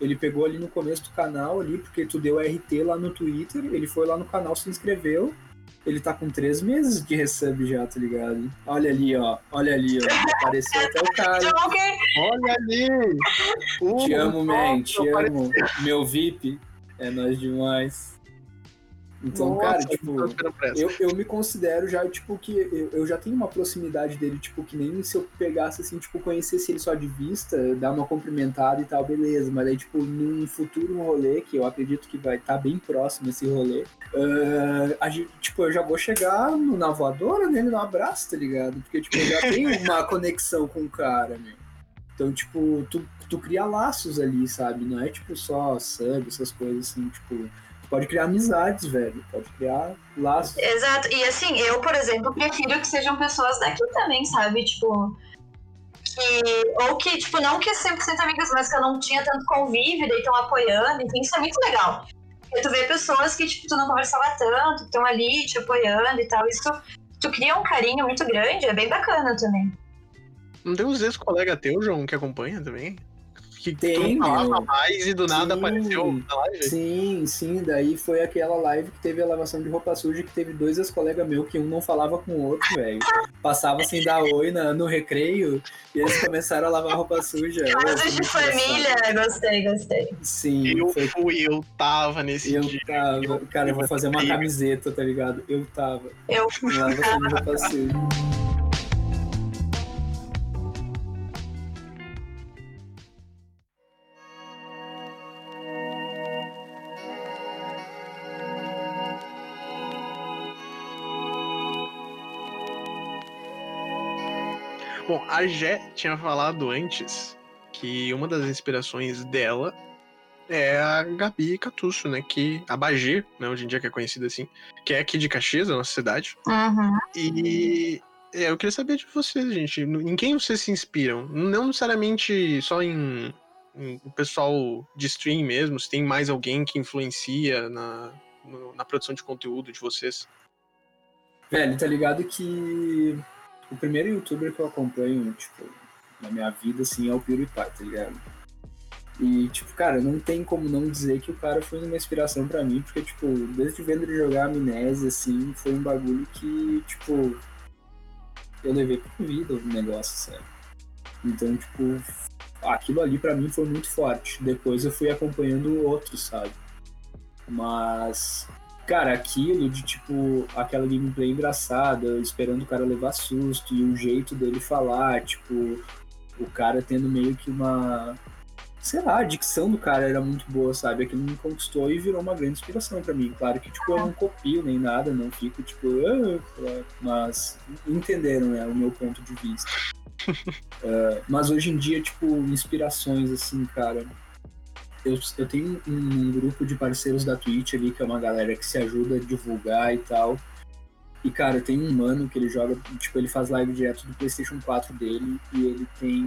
ele pegou ali no começo do canal ali, porque tu deu RT lá no Twitter, ele foi lá no canal, se inscreveu. Ele tá com três meses de resub já, tá ligado? Olha ali, ó. Olha ali, ó. Apareceu até o cara. Olha ali! Uh, te amo, man. Te amo. Meu VIP. É nós demais. Então, Nossa, cara, eu tipo, eu, eu me considero já, tipo, que eu, eu já tenho uma proximidade dele, tipo, que nem se eu pegasse, assim, tipo, conhecesse ele só de vista, dar uma cumprimentada e tal, beleza. Mas aí, tipo, num futuro rolê, que eu acredito que vai estar bem próximo esse rolê, ah, a gente, tipo, eu já vou chegar no, na voadora nele, no abraço, tá ligado? Porque, tipo, eu já tenho uma conexão com o cara, né? Então, tipo, tu, tu cria laços ali, sabe? Não é, tipo, só sub, essas coisas, assim, tipo... Pode criar amizades, velho. Pode criar laços. Exato. E assim, eu, por exemplo, prefiro que sejam pessoas daqui também, sabe? Tipo. Que, ou que, tipo, não que 100% amigas, mas que eu não tinha tanto convívio, daí estão apoiando, enfim, isso é muito legal. Porque tu vê pessoas que, tipo, tu não conversava tanto, estão ali te apoiando e tal. Isso, tu cria um carinho muito grande, é bem bacana também. Não tem uns ex-colega teu, João, que acompanha também? Que Tem, tu não falava meu. mais e do nada Sim. apareceu na live? Sim, sim, daí foi aquela live que teve a lavação de roupa suja, que teve dois ex-colegas meus que um não falava com o outro, velho. Passava sem dar oi na- no recreio e eles começaram a lavar roupa suja. Casos de família, gostei, gostei. Sim, Eu foi. fui, eu tava nesse Eu dia. tava. Eu- Cara, eu vou fazer uma camiseta, tá ligado? Eu tava. Eu. Lavação de roupa suja. Bom, a Jé tinha falado antes que uma das inspirações dela é a Gabi Catusso, né? Que a Bagê, né? Hoje em dia que é conhecida assim, que é aqui de Caxias, da nossa cidade. Uhum. E é, eu queria saber de vocês, gente. Em quem vocês se inspiram? Não necessariamente só em, em o pessoal de stream mesmo, se tem mais alguém que influencia na, no- na produção de conteúdo de vocês. Velho, tá ligado que o primeiro youtuber que eu acompanho, tipo, na minha vida, assim, é o PewDiePie, tá ligado? E, tipo, cara, não tem como não dizer que o cara foi uma inspiração pra mim, porque, tipo, desde vendo ele jogar Amnésia, assim, foi um bagulho que, tipo, eu levei pra vida o negócio, sabe? Então, tipo, aquilo ali pra mim foi muito forte. Depois eu fui acompanhando outros, sabe? Mas Cara, aquilo de tipo, aquela gameplay engraçada, esperando o cara levar susto e o jeito dele falar, tipo, o cara tendo meio que uma. Sei lá, a dicção do cara era muito boa, sabe? Aquilo me conquistou e virou uma grande inspiração pra mim. Claro que, tipo, eu não copio nem nada, não fico, tipo, "Ah", mas entenderam, né, o meu ponto de vista. Eh, mas hoje em dia, tipo, inspirações, assim, cara, eu, eu tenho um, um grupo de parceiros da Twitch ali, que é uma galera que se ajuda a divulgar e tal. E, cara, tem um mano que ele joga, tipo, ele faz live direto do PlayStation 4 dele e ele tem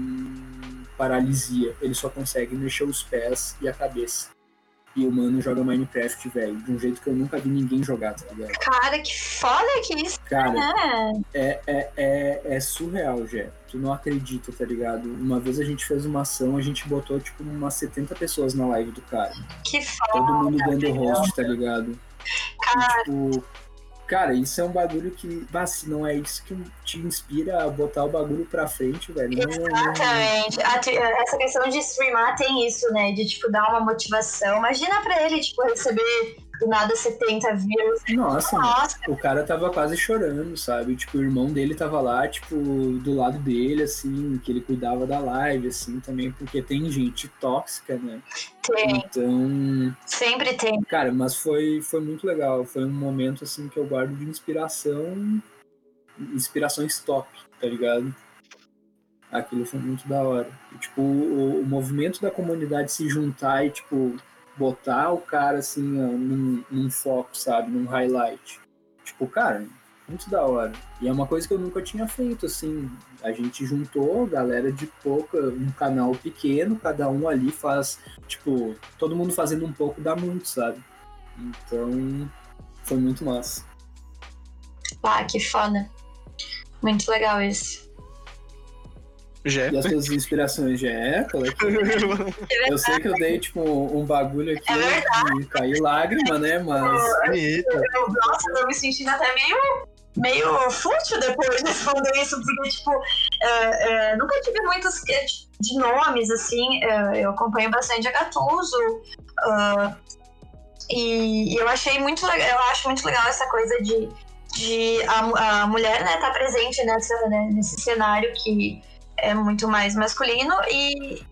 paralisia. Ele só consegue mexer os pés e a cabeça. E o mano joga Minecraft, velho, de um jeito que eu nunca vi ninguém jogar, tá ligado? Cara, que foda que isso Cara, é. é, é, é, é surreal, Jé. Tu não acredita, tá ligado? Uma vez a gente fez uma ação, a gente botou, tipo, umas 70 pessoas na live do cara. Que foda. Todo mundo dando host, tá ligado? E, tipo, cara, isso é um bagulho que, mas não é isso que te inspira a botar o bagulho pra frente, velho. Não, não, Exatamente. Ti- essa questão de streamar tem isso, né? De, tipo, dar uma motivação. Imagina pra ele, tipo, receber do nada 70 views. nossa, Nossa, o cara tava quase chorando, sabe? Tipo, o irmão dele tava lá, tipo, do lado dele, assim, que ele cuidava da live, assim, também, porque tem gente tóxica, né? tem. Então, Sempre tem. Cara, mas foi, foi muito legal. Foi um momento assim que eu guardo de inspiração. Inspirações top, tá ligado? Aquilo foi muito da hora. E, tipo, o, o movimento da comunidade se juntar e, tipo, botar o cara assim, num, num foco, sabe? Num highlight. Tipo, cara, muito da hora. E é uma coisa que eu nunca tinha feito, assim. A gente juntou galera de pouca, um canal pequeno, cada um ali faz, tipo, todo mundo fazendo um pouco dá muito, sabe? Então, foi muito massa. Ah, que foda. Muito legal isso. Jé. E as tuas inspirações já é? Qual é que é? Eu sei que eu dei, tipo, um bagulho aqui É e caiu lágrima, né? Mas. Eu, nossa, eu tô me sentindo até meio, meio fútil depois de responder isso, porque, tipo, é, é, nunca tive muitos de nomes, assim. é, eu acompanho bastante a Gatuso. ah, E, e eu achei muito legal, eu acho muito legal essa coisa de, de a, a mulher né, tá presente nessa, né, nesse cenário que é muito mais masculino e,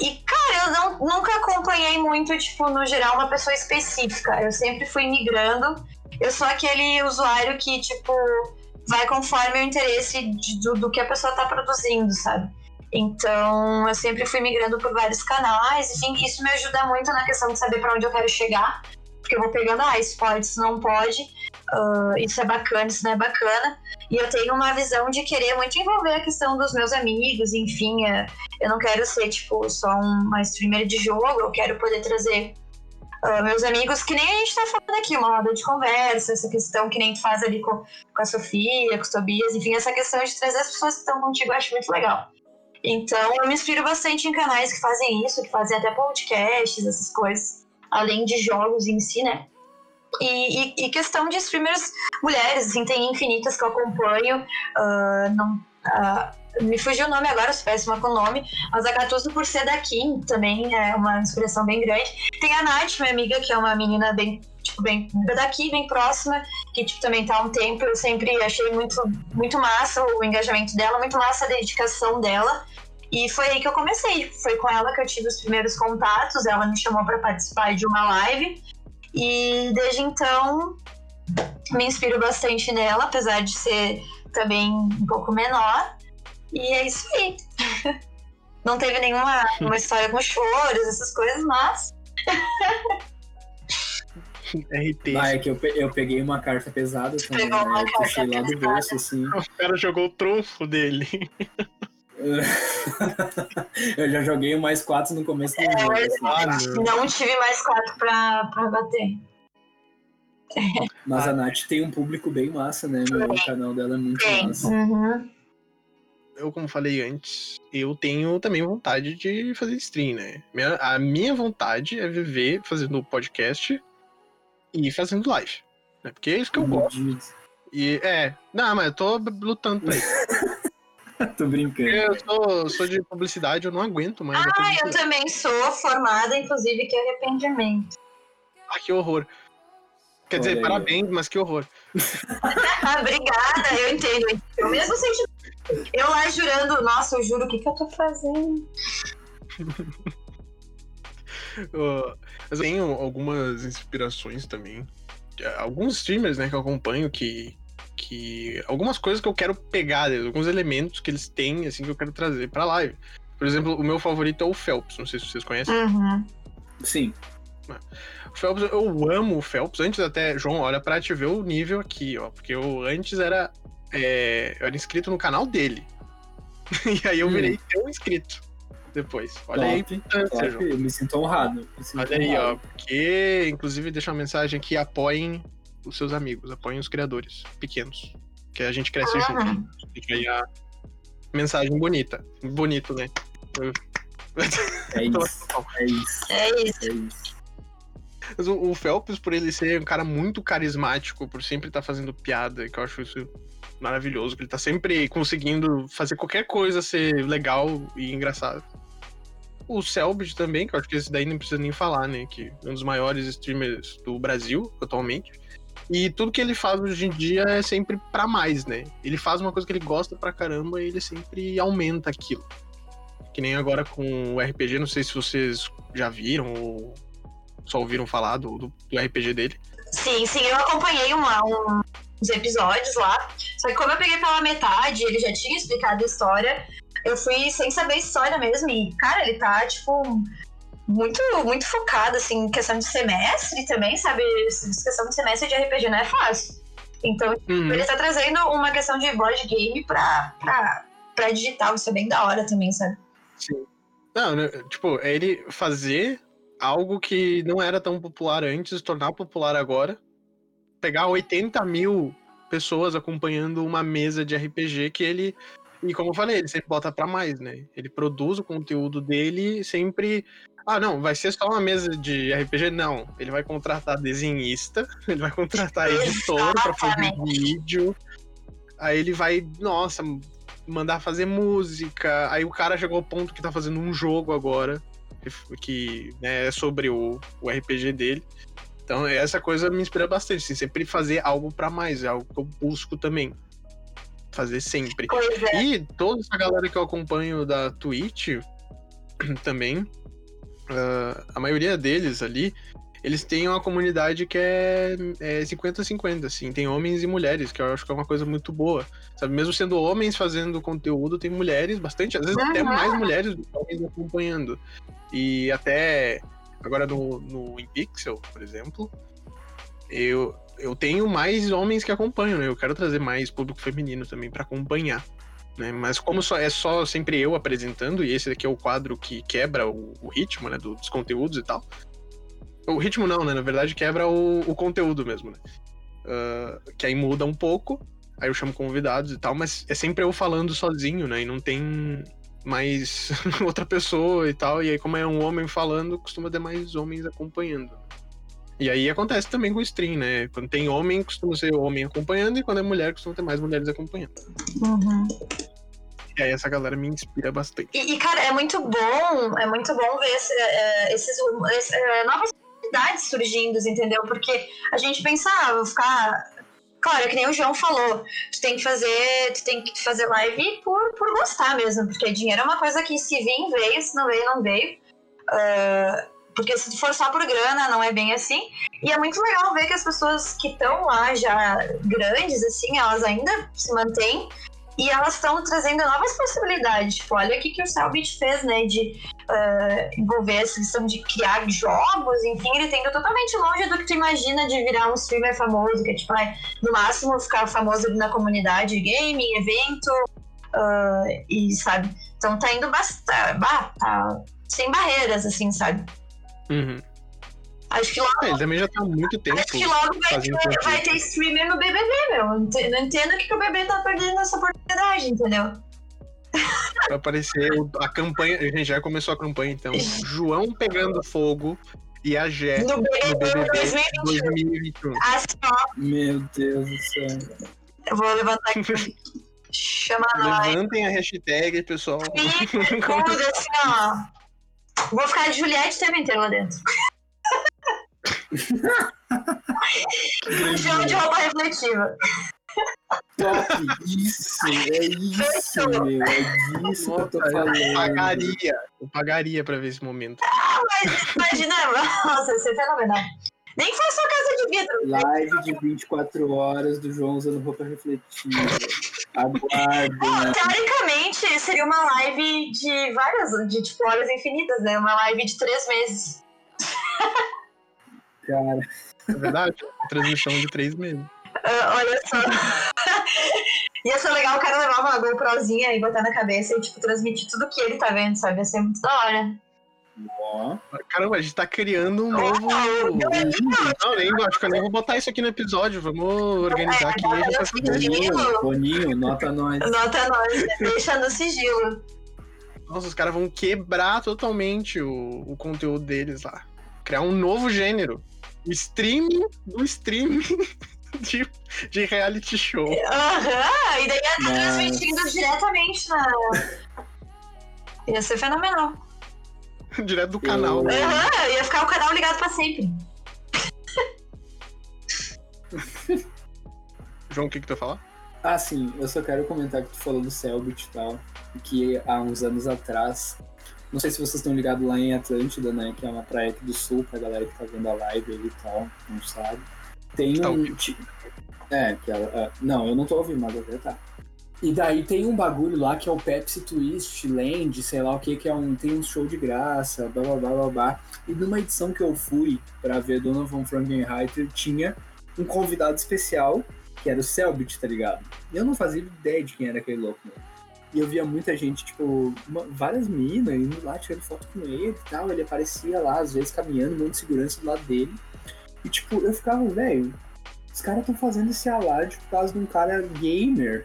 e, cara, eu não, nunca acompanhei muito, tipo, no geral, uma pessoa específica. Eu sempre fui migrando. Eu sou aquele usuário que, tipo, vai conforme o interesse de, do, do que a pessoa tá produzindo, sabe? Então, eu sempre fui migrando por vários canais. Enfim, isso me ajuda muito na questão de saber para onde eu quero chegar. Porque eu vou pegando, ah, isso pode, isso não pode. Uh, isso é bacana, isso não é bacana. E eu tenho uma visão de querer muito envolver a questão dos meus amigos, enfim. Uh, eu não quero ser, tipo, só uma streamer de jogo, eu quero poder trazer uh, meus amigos, que nem a gente tá falando aqui, uma roda de conversa, essa questão que nem tu faz ali com, com a Sofia, com os Tobias, enfim, essa questão de trazer as pessoas que estão contigo eu acho muito legal. Então, eu me inspiro bastante em canais que fazem isso, que fazem até podcasts, essas coisas, além de jogos em si, né? E, e, e, questão de streamers mulheres, assim, tem infinitas que eu acompanho. Uh, não, uh, me fugiu o nome agora, sou péssima com o nome, mas a Catuso por ser daqui também é uma inspiração bem grande. Tem a Nath, minha amiga, que é uma menina bem, tipo, bem daqui, bem próxima, que tipo, também tá há um tempo. Eu sempre achei muito, muito massa o engajamento dela, muito massa a dedicação dela. E foi aí que eu comecei. Foi com ela que eu tive os primeiros contatos. Ela me chamou para participar de uma live. E desde então me inspiro bastante nela, apesar de ser também um pouco menor. E é isso aí. Não teve nenhuma uma história com choros, essas coisas, mas. RT. Ah, é que eu, eu peguei uma carta pesada também, né? Eu puxei lá do bolso, assim. O cara jogou o trunfo dele. eu já joguei mais quatro no começo do é, jogo. Assim. não tive mais quatro pra, pra bater. Mas a Nath tem um público bem massa, né? O canal dela é muito tem. massa. Uhum. Eu, como falei antes, eu tenho também vontade de fazer stream, né? Minha, a minha vontade é viver fazendo podcast e fazendo live. Né? Porque é isso que eu gosto. E é. Não, mas eu tô lutando pra isso. Tô brincando. Eu sou, sou, de publicidade, eu não aguento mais. Ah, eu também sou formada, inclusive, que arrependimento. Ah, que horror. Quer dizer, parabéns, mas que horror. Obrigada, eu entendo. Eu mesmo senti. Eu lá jurando, nossa, eu juro, o que, que eu tô fazendo? eu tenho algumas inspirações também. Alguns streamers, né, que eu acompanho que que algumas coisas que eu quero pegar, alguns elementos que eles têm, assim, que eu quero trazer pra live. Por exemplo, o meu favorito é o Phelps, não sei se vocês conhecem. Uhum. Sim. O Phelps, eu amo o Phelps. Antes até, João, olha pra te ver o nível aqui, ó. Porque eu antes era. É, eu era inscrito no canal dele. e aí eu virei hum. teu inscrito depois. Olha top, aí a importância, João. Eu me sinto honrado. Me sinto olha honrado. aí, ó. Porque, inclusive, deixa uma mensagem aqui: apoiem os seus amigos, apoiem os criadores pequenos. Que a gente cresce junto. Fica aí a mensagem bonita. Bonito, né? É isso. é isso. É isso. É isso. Mas o, o Phelps, por ele ser um cara muito carismático, por sempre estar tá fazendo piada, que eu acho isso maravilhoso, que ele tá sempre conseguindo fazer qualquer coisa ser legal e engraçado. O Selbit também, que eu acho que esse daí não precisa nem falar, né? Que é um dos maiores streamers do Brasil atualmente. E tudo que ele faz hoje em dia é sempre para mais, né? Ele faz uma coisa que ele gosta pra caramba e ele sempre aumenta aquilo. Que nem agora com o RPG, não sei se vocês já viram ou só ouviram falar do, do, do RPG dele. Sim, sim, eu acompanhei uma, um, uns episódios lá. Só que como eu peguei pela metade, ele já tinha explicado a história, eu fui sem saber a história mesmo. E, cara, ele tá, tipo, muito, muito focado, assim, em questão de semestre também, sabe? Questão de semestre de RPG não é fácil. Então, uhum. ele tá trazendo uma questão de board game pra, pra, pra digital, isso é bem da hora também, sabe? Sim. Não, né, tipo, é ele fazer algo que não era tão popular antes, tornar popular agora, pegar 80 mil pessoas acompanhando uma mesa de RPG que ele. E como eu falei, ele sempre bota para mais, né? Ele produz o conteúdo dele sempre ah, não, vai ser só uma mesa de RPG? Não. Ele vai contratar desenhista, ele vai contratar editor para fazer vídeo. Aí ele vai, nossa, mandar fazer música. Aí o cara chegou ao ponto que tá fazendo um jogo agora, que né, é sobre o, o RPG dele. Então, essa coisa me inspira bastante. Assim, sempre fazer algo para mais, é algo que eu busco também. Fazer sempre. É. E toda essa galera que eu acompanho da Twitch também, uh, a maioria deles ali, eles têm uma comunidade que é, é 50-50, assim, tem homens e mulheres, que eu acho que é uma coisa muito boa. Sabe, mesmo sendo homens fazendo conteúdo, tem mulheres, bastante, às vezes uhum. até mais mulheres do que homens acompanhando. E até agora no, no InPixel, por exemplo, eu, eu tenho mais homens que acompanham, né? Eu quero trazer mais público feminino também para acompanhar. Né? Mas como só, é só sempre eu apresentando, e esse daqui é o quadro que quebra o, o ritmo né, dos conteúdos e tal, o ritmo não, né? Na verdade, quebra o, o conteúdo mesmo, né? Uh, que aí muda um pouco, aí eu chamo convidados e tal, mas é sempre eu falando sozinho, né? E não tem mais outra pessoa e tal. E aí, como é um homem falando, costuma ter mais homens acompanhando. E aí acontece também com o stream, né? Quando tem homem, costuma ser homem acompanhando, e quando é mulher, costuma ter mais mulheres acompanhando. Uhum. E aí essa galera me inspira bastante. E, e cara, é muito bom, é muito bom ver esse, uh, esses uh, novas oportunidades surgindo, entendeu? Porque a gente pensa, ah, vou ficar. Claro, é que nem o João falou, tu tem que fazer, tu tem que fazer live por, por gostar mesmo, porque dinheiro é uma coisa que se vir, veio, se não veio, não veio. Uh, porque se for só por grana, não é bem assim. E é muito legal ver que as pessoas que estão lá já grandes, assim, elas ainda se mantêm e elas estão trazendo novas possibilidades. Tipo, olha o que, que o Selbit fez, né? De uh, envolver essa questão de criar jogos, enfim, ele tem totalmente longe do que tu imagina de virar um streamer famoso, que é tipo, ah, no máximo ficar famoso na comunidade gaming, evento, uh, e sabe? Então tá indo bastante. Tá sem barreiras, assim, sabe? Uhum. Acho que logo. É, ele também já tá há muito tempo. Acho que logo vai ter, vai ter streamer no BBB, meu. Não entendo o que, que o BBB tá perdendo essa oportunidade, entendeu? Vai aparecer a campanha. A gente já começou a campanha, então. João pegando fogo e a Jé no BBB, no BBB 2021. 2021. Assim, ó. Meu Deus do céu. Eu vou levantar aqui. Chama Levantem a hashtag, pessoal. E tudo assim, ó. Vou ficar de Juliette o tempo inteiro lá dentro. Jogo de roupa refletiva. Top, isso, é isso, meu, é isso que eu tô falando. Eu pagaria, eu pagaria pra ver esse momento. Ah, mas imagina, nossa, isso é fenomenal. Nem foi sua casa de vidro. Live de 24 horas do João usando roupa refletiva. Aguardem. Teoricamente, seria uma live de várias, de tipo, horas infinitas, né? Uma live de três meses. Cara. É verdade? Transmissão de três meses. Uh, olha só. Ia ser legal o cara levar uma GoProzinha e botar na cabeça e, tipo, transmitir tudo que ele tá vendo, sabe? Ia ser muito da hora. Ó. Caramba, a gente tá criando um novo. Não, nem, acho que eu nem vou botar isso aqui no episódio. Vamos organizar aqui. É, Boninho, Boninho, nota nós. Nota nós, né? deixa no sigilo. Nossa, os caras vão quebrar totalmente o, o conteúdo deles lá. Criar um novo gênero. O streaming do streaming de, de reality show. Aham, e daí ia estar transmitindo diretamente na. Ia ser fenomenal. Direto do canal. Aham, uhum, ia ficar o canal ligado pra sempre. João, o que que tu ia falar? Ah, sim, eu só quero comentar que tu falou do Selbit e tal, que há uns anos atrás, não sei se vocês estão ligados lá em Atlântida, né, que é uma praia aqui do sul, pra galera que tá vendo a live ali e tal, não sabe. Tem Tá um... ouvindo. É, que ela... é, Não, eu não tô ouvindo, mas agora tá. E daí tem um bagulho lá que é o Pepsi Twist Land, sei lá o que, que é um. Tem um show de graça, blá blá blá blá blá. E numa edição que eu fui pra ver Dona von Frankenreiter, tinha um convidado especial, que era o Selbit, tá ligado? E eu não fazia ideia de quem era aquele louco, né? E eu via muita gente, tipo, uma- várias minas indo lá tirando foto com ele e tal. Ele aparecia lá, às vezes caminhando, um monte de segurança do lado dele. E tipo, eu ficava, velho, os caras estão fazendo esse alarde por causa de um cara gamer.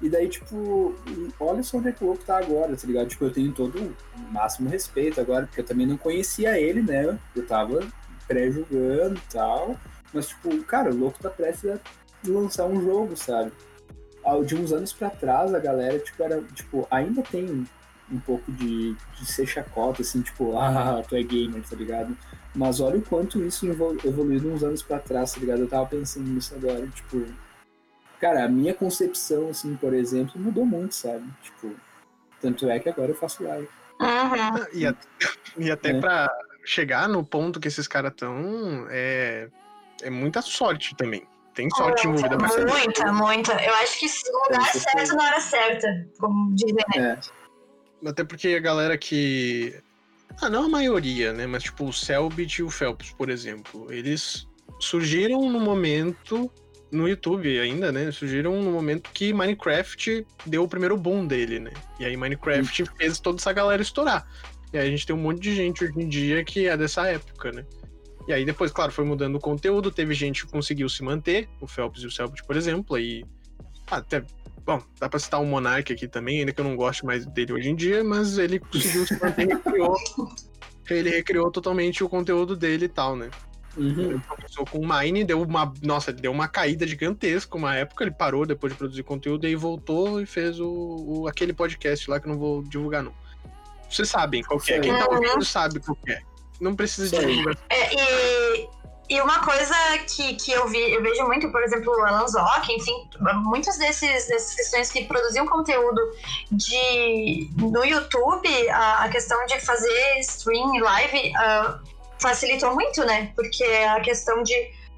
E daí, tipo, olha só onde é que o louco tá agora, tá ligado? Tipo, eu tenho todo o máximo respeito agora, porque eu também não conhecia ele, né? Eu tava pré-julgando e tal. Mas, tipo, cara, o louco tá prestes a lançar um jogo, sabe? Ah, De uns anos pra trás, a galera, tipo, era, tipo, ainda tem um pouco de, de ser chacota, assim, tipo, ah, tu é gamer, tá ligado? Mas olha o quanto isso evoluiu uns anos para trás, tá ligado? Eu tava pensando nisso agora, tipo. Cara, a minha concepção, assim, por exemplo, mudou muito, sabe? Tipo, tanto é que agora eu faço live. Uhum. E, até, e até é. pra chegar no ponto que esses caras estão, é, é muita sorte também. Tem sorte muita, envolvida pra Muita, muita. Eu acho que no lugar é, certo na hora certa, como dizem, né? É. Até porque a galera que. Ah, não a maioria, né? Mas tipo, o Selbit e o Phelps, por exemplo, eles surgiram no momento no YouTube ainda, né? Surgiram no momento que Minecraft deu o primeiro boom dele, né? E aí Minecraft Sim. fez toda essa galera estourar. E aí a gente tem um monte de gente hoje em dia que é dessa época, né? E aí depois, claro, foi mudando o conteúdo, teve gente que conseguiu se manter, o Phelps e o Selbit, por exemplo, aí até Bom, dá pra citar o Monark aqui também, ainda que eu não goste mais dele hoje em dia, mas ele conseguiu se manter e recriou. Ele recriou totalmente o conteúdo dele e tal, né? Uhum. Ele começou com o Mine, deu uma. Nossa, deu uma caída gigantesca uma época, ele parou depois de produzir conteúdo e aí voltou e fez o, o aquele podcast lá que eu não vou divulgar, não. Vocês sabem qual é. Quem tá ouvindo sabe qual é. Não precisa de divulgar. É, e, e uma coisa que, que eu, vi, eu vejo muito, por exemplo, o Alan Zock, enfim, muitos desses, dessas questões que produziam conteúdo de, no YouTube, a, a questão de fazer stream live. Uh, facilitou muito, né? Porque a questão de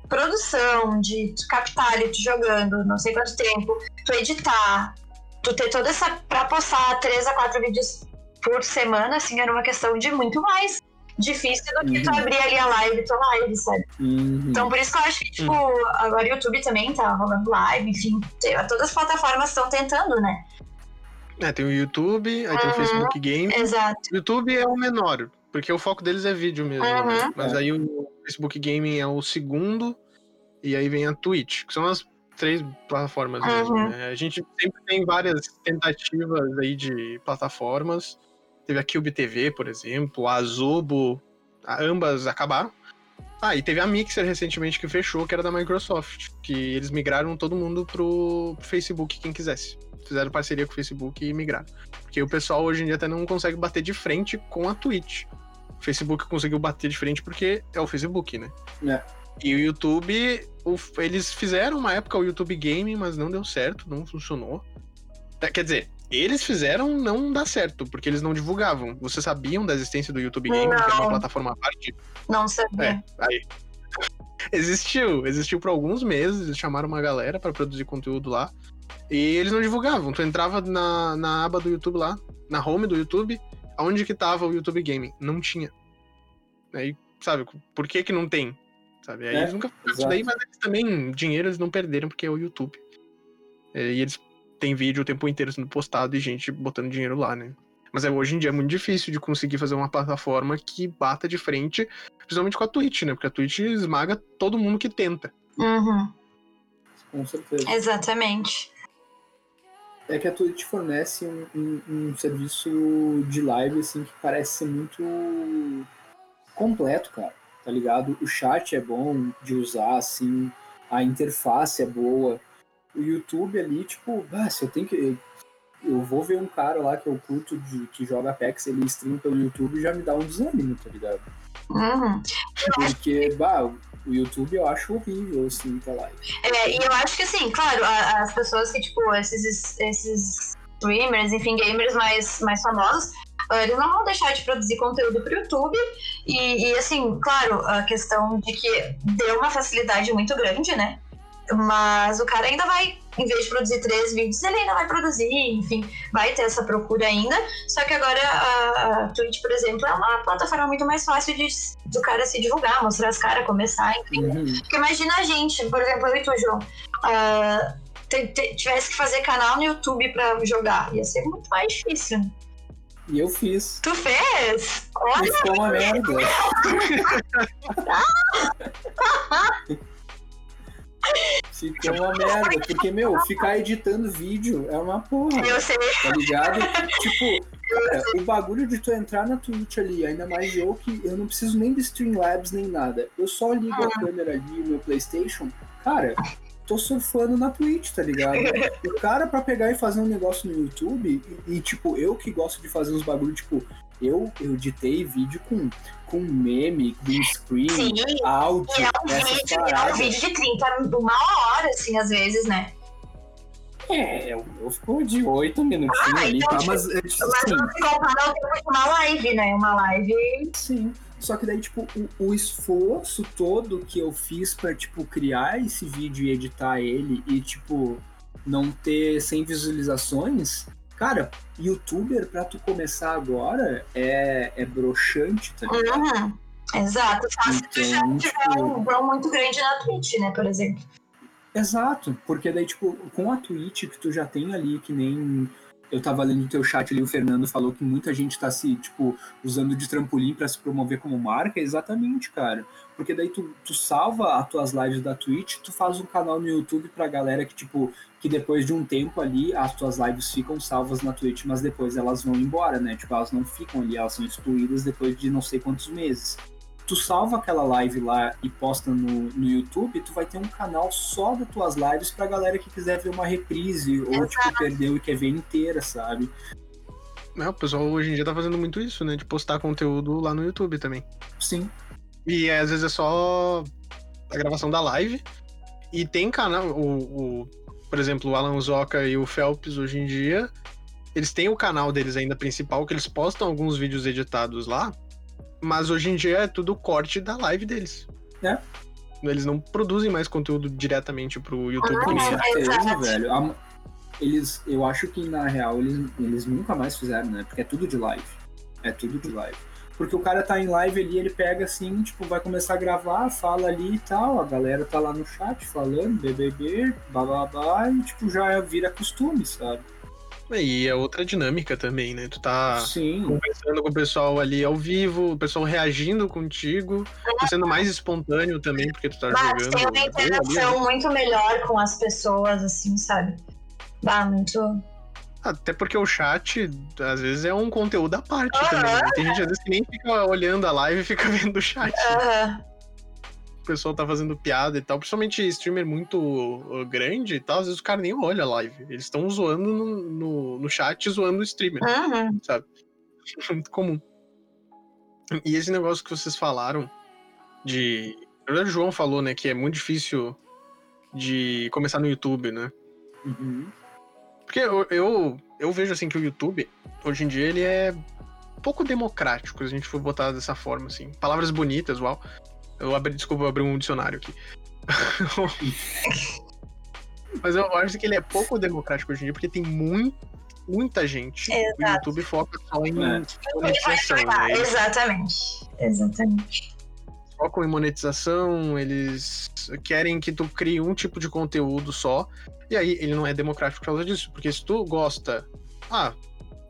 produção, de tu captar tu jogando, não sei quanto tempo, tu editar, tu ter toda essa. pra postar três a quatro vídeos por semana, assim, era uma questão de muito mais difícil do que uhum. tu abrir ali a live, tua live, sabe? Uhum. Então, por isso que eu acho que, tipo, uhum. agora o YouTube também tá rolando live, enfim, todas as plataformas estão tentando, né? É, tem o YouTube, aí tem o uhum. Facebook Game. Exato. O YouTube é o menor, porque o foco deles é vídeo mesmo. Uhum. Né? Mas aí o Facebook Gaming é o segundo, e aí vem a Twitch, que são as três plataformas uhum. mesmo. Né? A gente sempre tem várias tentativas aí de plataformas. Teve a Cube TV, por exemplo, a Azobo, ambas acabaram. Ah, e teve a Mixer recentemente que fechou, que era da Microsoft, que eles migraram todo mundo pro Facebook, quem quisesse. Fizeram parceria com o Facebook e migraram. Porque o pessoal hoje em dia até não consegue bater de frente com a Twitch. O Facebook conseguiu bater de frente porque é o Facebook, né? É. E o YouTube, o, eles fizeram uma época o YouTube Gaming, mas não deu certo, não funcionou. É, quer dizer, eles fizeram não dar certo, porque eles não divulgavam. Vocês sabiam da existência do YouTube Gaming, que é uma plataforma à parte? Não sabia. É, aí. existiu, existiu por alguns meses, eles chamaram uma galera para produzir conteúdo lá. E eles não divulgavam. Tu entrava na, na aba do YouTube lá, na home do YouTube, aonde que tava o YouTube Gaming? Não tinha. Aí, sabe, por que que não tem? Sabe? Aí é, eles nunca isso daí, mas eles também, dinheiro eles não perderam porque é o YouTube. É, e eles têm vídeo o tempo inteiro sendo postado e gente botando dinheiro lá, né? Mas é, hoje em dia é muito difícil de conseguir fazer uma plataforma que bata de frente, principalmente com a Twitch, né? Porque a Twitch esmaga todo mundo que tenta. Uhum. Com certeza. Exatamente é que a Twitch fornece um, um, um, serviço de live assim que parece ser muito completo, cara. Tá ligado? O chat é bom de usar, assim, a interface é boa. O YouTube ali, tipo, ah, se eu tenho que. Eu vou ver um cara lá que eu curto de, que joga Apex, ele stream pelo YouTube já me dá um desânimo, tá ligado? Uhum. Porque, bah, o YouTube eu acho horrível, assim, tá live. É, e eu acho que, assim, claro, as pessoas que, tipo, esses, esses streamers, enfim, gamers mais, mais famosos, ah, eles não vão deixar de produzir conteúdo pro YouTube. E, e, assim, claro, a questão de que deu uma facilidade muito grande, né? Mas o cara ainda vai, em vez de produzir três vídeos, ele ainda vai produzir, enfim, vai ter essa procura ainda. Só que agora a, a Twitch, por exemplo, é uma plataforma muito mais fácil de do cara se divulgar, mostrar as caras, começar, enfim. Uhum. Porque imagina a gente, por exemplo, eu e tu, João, uh, tivesse que fazer canal no YouTube pra jogar. Ia ser muito mais difícil. E eu fiz. Tu fez? Olha! Ficou uma merda. Ficou uma merda, porque, meu, ficar editando vídeo é uma porra. Eu sei. Tá ligado? tipo, cara, o bagulho de tu entrar na Twitch ali, ainda mais eu que eu não preciso nem de Streamlabs nem nada. Eu só ligo a câmera ali meu Playstation. Cara, tô surfando na Twitch, tá ligado? o cara pra pegar e fazer um negócio no YouTube, e, e, tipo, eu que gosto de fazer uns bagulho, tipo, eu, eu editei vídeo com, com meme, green screen, Sim, áudio, E é um vídeo, é um vídeo de 30, uma hora, assim, às vezes, né? É, o meu ficou de oito minutinhos Ah, ali, então, tá? Mas, é, tipo, Mas assim, não se compara ao tempo de uma live, né? Uma live. Sim. Só que daí, tipo, o, o esforço todo que eu fiz pra, tipo, criar esse vídeo e editar ele e, tipo, não ter 100 visualizações, cara, youtuber pra tu começar agora é, é broxante, tá ligado? Uhum. Exato. Só se tu já Então, tiver tipo- um grow muito grande na Twitch, né? Por exemplo. Exato, porque daí, tipo, com a Twitch que tu já tem ali, que nem eu tava lendo no teu chat ali, o Fernando falou que muita gente tá se, tipo, usando de trampolim pra se promover como marca, exatamente, cara. Porque daí tu, tu salva as tuas lives da Twitch, tu faz um canal no YouTube pra galera que, tipo, que depois de um tempo ali, as tuas lives ficam salvas na Twitch, mas depois elas vão embora, né? Tipo, elas não ficam ali, elas são excluídas depois de não sei quantos meses tu salva aquela live lá e posta no, no YouTube, tu vai ter um canal só das tuas lives pra galera que quiser ver uma reprise ou, tipo, perdeu e quer ver inteira, sabe? É, o pessoal hoje em dia tá fazendo muito isso, né? De postar conteúdo lá no YouTube também. Sim. E às vezes é só a gravação da live. E tem canal, o, o- por exemplo, o Alan Zoca e o Phelps hoje em dia, eles têm o canal deles ainda principal, que eles postam alguns vídeos editados lá, mas hoje em dia é tudo corte da live deles. É. Eles não produzem mais conteúdo diretamente pro YouTube. Ah, Com é. velho. Eles, eu acho que na real eles, eles nunca mais fizeram, né? Porque é tudo de live. É tudo de live. Porque o cara tá em live ali, ele pega assim, tipo, vai começar a gravar, fala ali e tal, a galera tá lá no chat falando, BBB, bababá, e tipo, já vira costume, sabe? E é outra dinâmica também, né? Tu tá Sim. conversando com o pessoal ali ao vivo, o pessoal reagindo contigo, tá sendo mais espontâneo também, porque tu tá Mas jogando. tem uma ali, interação né? muito melhor com as pessoas, assim, sabe? Bah, muito. Até porque o chat, às vezes, é um conteúdo à parte Aham. também. né? Tem gente, às vezes, que nem fica olhando a live e fica vendo o chat. Aham. O pessoal tá fazendo piada e tal. Principalmente streamer muito uh, grande e tal, às vezes o cara nem olha a live. Eles estão zoando no, no, no chat, zoando o streamer. Uhum. muito comum. E esse negócio que vocês falaram de. Na verdade, o João falou, né, que é muito difícil de começar no YouTube, né? Uhum. Porque eu, eu, eu vejo assim que o YouTube, hoje em dia, ele é pouco democrático, se a gente for botar dessa forma, assim. Palavras bonitas, uau. Eu abri, desculpa, eu abri um dicionário aqui. Mas eu acho que ele é pouco democrático hoje em dia, porque tem muito, muita gente. O Exato. YouTube foca só em É. monetização, Ah, né? Exatamente. Exatamente. Focam em monetização, eles querem que tu crie um tipo de conteúdo só. E aí ele não é democrático por causa disso. Porque se tu gosta. Ah,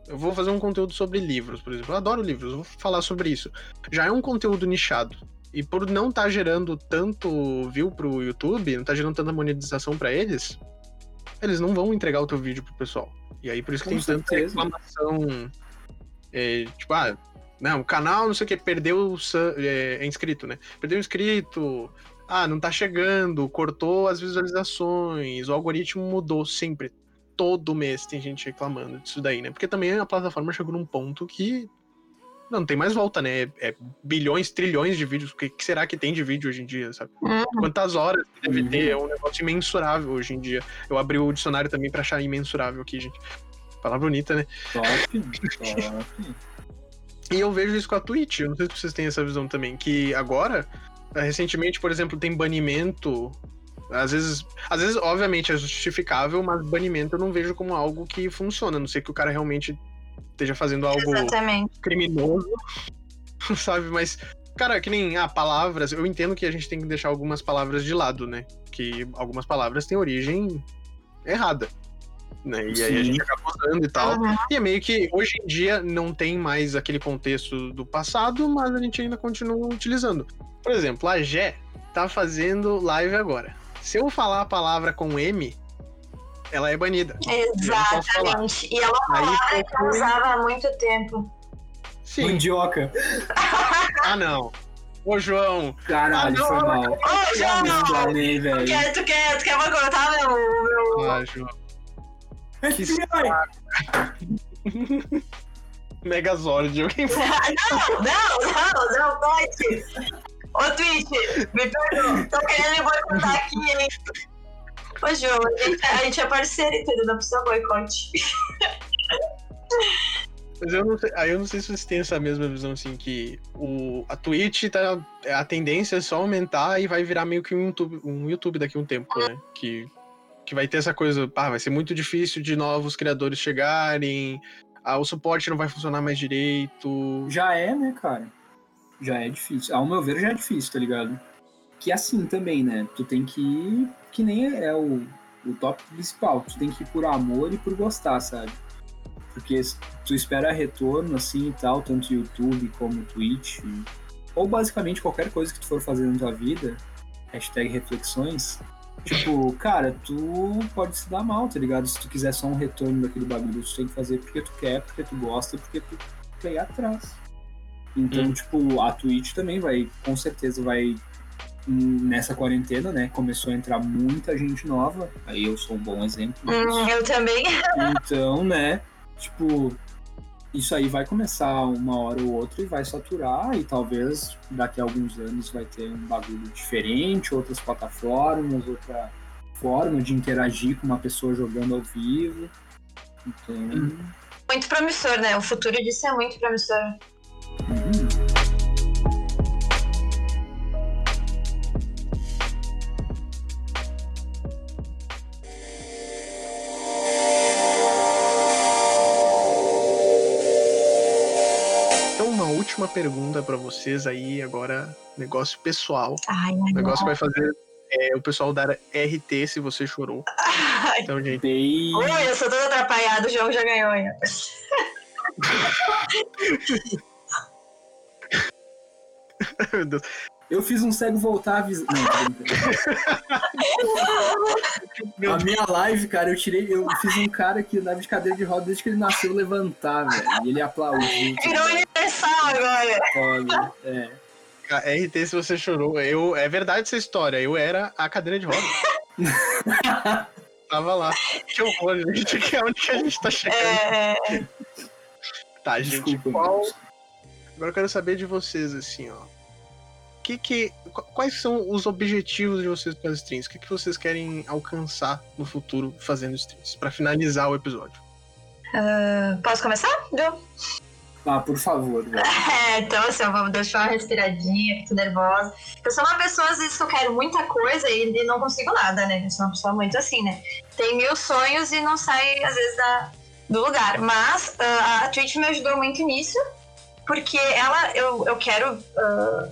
eu vou fazer um conteúdo sobre livros, por exemplo. Eu adoro livros, vou falar sobre isso. Já é um conteúdo nichado. E por não estar gerando tanto view pro YouTube, não tá gerando tanta monetização pra eles, eles não vão entregar o teu vídeo pro pessoal. E aí por isso que Com tem tanta certeza. reclamação. é, tipo, ah, não, o canal, não sei o que, perdeu é, é inscrito, né? Perdeu o inscrito. Ah, não tá chegando, cortou as visualizações, o algoritmo mudou sempre. Todo mês tem gente reclamando disso daí, né? Porque também a plataforma chegou num ponto que não tem mais volta, né? É bilhões, trilhões de vídeos. O que, que será que tem de vídeo hoje em dia, sabe? Uhum. Quantas horas deve Uhum. ter? É um negócio imensurável hoje em dia. Eu abri o dicionário também pra achar imensurável aqui, gente. Palavra bonita, né? Top, top. E eu vejo isso com a Twitch. Eu não sei se vocês têm essa visão também. Que agora, eh, recentemente, por exemplo, tem banimento. Às vezes, às vezes, obviamente, é justificável, mas banimento eu não vejo como algo que funciona. A não ser que o cara realmente esteja fazendo algo Exatamente. criminoso, sabe? Mas, cara, que nem ah, palavras, eu entendo que a gente tem que deixar algumas palavras de lado, né? Que algumas palavras têm origem errada. Né? E aí a Sim. gente acaba usando e tal. Uhum. E é meio que hoje em dia não tem mais aquele contexto do passado, mas a gente ainda continua utilizando. Por exemplo, a Gé tá fazendo live agora. Se eu falar a palavra com M, ela é banida. Exatamente. E é uma Aí palavra que eu usava há muito tempo. Sim. Mandioca. Ah, não. Ô, João. Caralho, Ah, foi mal. Ô, João! Tu velho. quer, tu quer, tu quer boicotar meu, meu... Ah, João. FBI! Megazord. Alguém Não, não, não, não pode. Ô, Twitch, me perdoa. Tô querendo me boicotar aqui, hein? Ô, João, a gente, a gente é parceiro, entendeu? Não precisa boicote. Mas eu não sei, aí eu não sei se vocês têm essa mesma visão, assim, que o, a Twitch tá. A tendência é só aumentar e vai virar meio que um YouTube, um YouTube daqui a um tempo, né? Que, que vai ter essa coisa, pá, vai ser muito difícil de novos criadores chegarem, ah, o suporte não vai funcionar mais direito. Já é, né, cara? Já é difícil. Ao meu ver, já é difícil, tá ligado? Que assim também, né? Tu tem que ir, que nem é o, o tópico principal. Tu tem que ir por amor e por gostar, sabe? Porque tu espera retorno, assim, e tal, tanto YouTube como Twitch, ou basicamente qualquer coisa que tu for fazer na tua vida, hashtag reflexões, tipo, cara, tu pode se dar mal, tá ligado? Se tu quiser só um retorno daquele bagulho, tu tem que fazer porque tu quer, porque tu gosta porque tu ir atrás. Então, Hum. tipo, a Twitch também vai, com certeza vai hum, nessa quarentena, né? Começou a entrar muita gente nova. Aí eu sou um bom exemplo. Hum, eu também. Então, né? Tipo, isso aí vai começar uma hora ou outra e vai saturar, e talvez daqui a alguns anos vai ter um bagulho diferente, outras plataformas, outra forma de interagir com uma pessoa jogando ao vivo. Então. Muito promissor, né? O futuro disso é muito promissor. hum, última pergunta pra vocês aí, agora, negócio pessoal. Ai, O negócio que vai fazer é o pessoal dar RT se você chorou. ai. Então, gente. Ui, eu sou todo atrapalhado, o jogo já ganhou. hein? meu Deus. Eu fiz um cego voltar a visão. A minha live, cara, eu tirei. Eu fiz um cara que andava de cadeira de roda desde que ele nasceu levantar, velho. E ele aplaudiu. Virou universal agora. Foda. É. A RT se você chorou. Eu, é verdade essa história. Eu era a cadeira de roda. Tava lá. Que horror, gente. Que é onde que a gente tá chegando. É, Tá, gente. Desculpa, qual... Agora eu quero saber de vocês, assim, ó. Que que... qu- Quais são os objetivos de vocês com as streams? O que, que vocês querem alcançar no futuro fazendo streams? Pra finalizar o episódio. posso começar? Deu? Ah, por favor. É, então assim, vamos deixar uma respiradinha, tô nervosa. Eu sou uma pessoa, às vezes, que eu quero muita coisa e não consigo nada, né? Eu sou uma pessoa muito assim, né? Tem mil sonhos e não sai, às vezes, da, do lugar. Mas ah, a Twitch me ajudou muito nisso, porque ela, eu, eu quero. ah,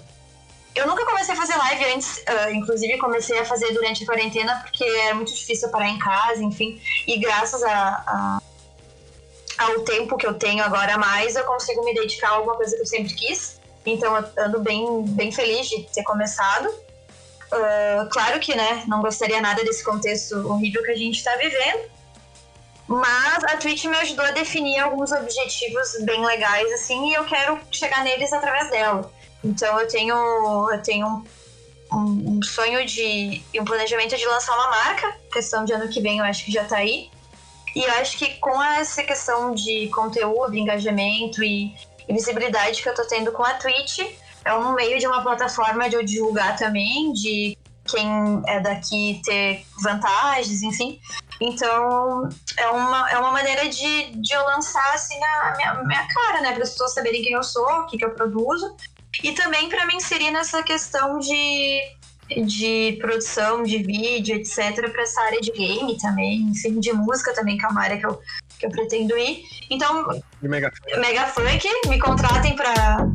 eu nunca comecei a fazer live antes, ah, inclusive comecei a fazer durante a quarentena, porque era muito difícil parar em casa, enfim. E graças a, a ao tempo que eu tenho agora mais, eu consigo me dedicar a alguma coisa que eu sempre quis. Então eu ando bem, bem feliz de ter começado. Ah, claro que, né, não gostaria nada desse contexto horrível que a gente está vivendo. Mas a Twitch me ajudou a definir alguns objetivos bem legais, assim, e eu quero chegar neles através dela. Então eu tenho, eu tenho um, um- sonho de. um planejamento de lançar uma marca. Questão de ano que vem eu acho que já tá aí. E eu acho que com essa questão de conteúdo, engajamento e, visibilidade que eu tô tendo com a Twitch, é um meio de uma plataforma de eu divulgar também, de quem é daqui ter vantagens, enfim. Então, é uma, é uma maneira de, de eu lançar assim a minha, minha cara, né? Para as pessoas saberem quem eu sou, o que, que eu produzo. E também para me inserir nessa questão de, de produção de vídeo, etc., para essa área de game também, enfim, de música também, que é uma área que eu, que eu pretendo ir. Então, De Mega Mega Funk, me contratem para.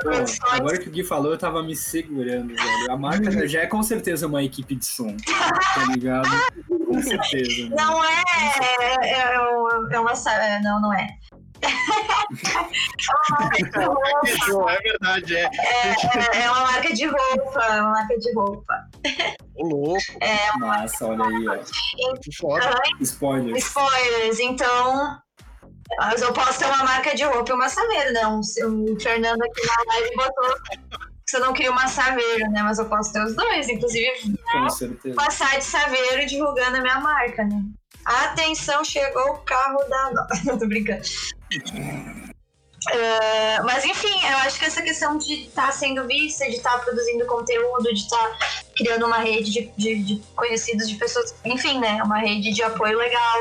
Produções. agora que o Gui falou, eu tava me segurando, velho. A marca já é com certeza uma equipe de som, tá ligado? Com certeza. né? Não é. É, é, é uma. é, Não, não é. É verdade, é. É, é uma marca de roupa, é uma marca de roupa. Ô, louco, Nossa, olha aí, ó. foda. Spoilers. Spoilers, então. Mas eu posso ter uma marca de roupa e uma saveira, né? Um, um Fernando aqui na live botou você não queria uma saveiro, né? Mas eu posso ter os dois, inclusive Com certeza. passar de saveiro divulgando a minha marca, né? Atenção, chegou o carro da. Não, tô brincando. É, mas enfim, eu acho que essa questão de estar sendo vista, de estar produzindo conteúdo, de estar criando uma rede de, de- de conhecidos, de pessoas, enfim, né? Uma rede de apoio legal,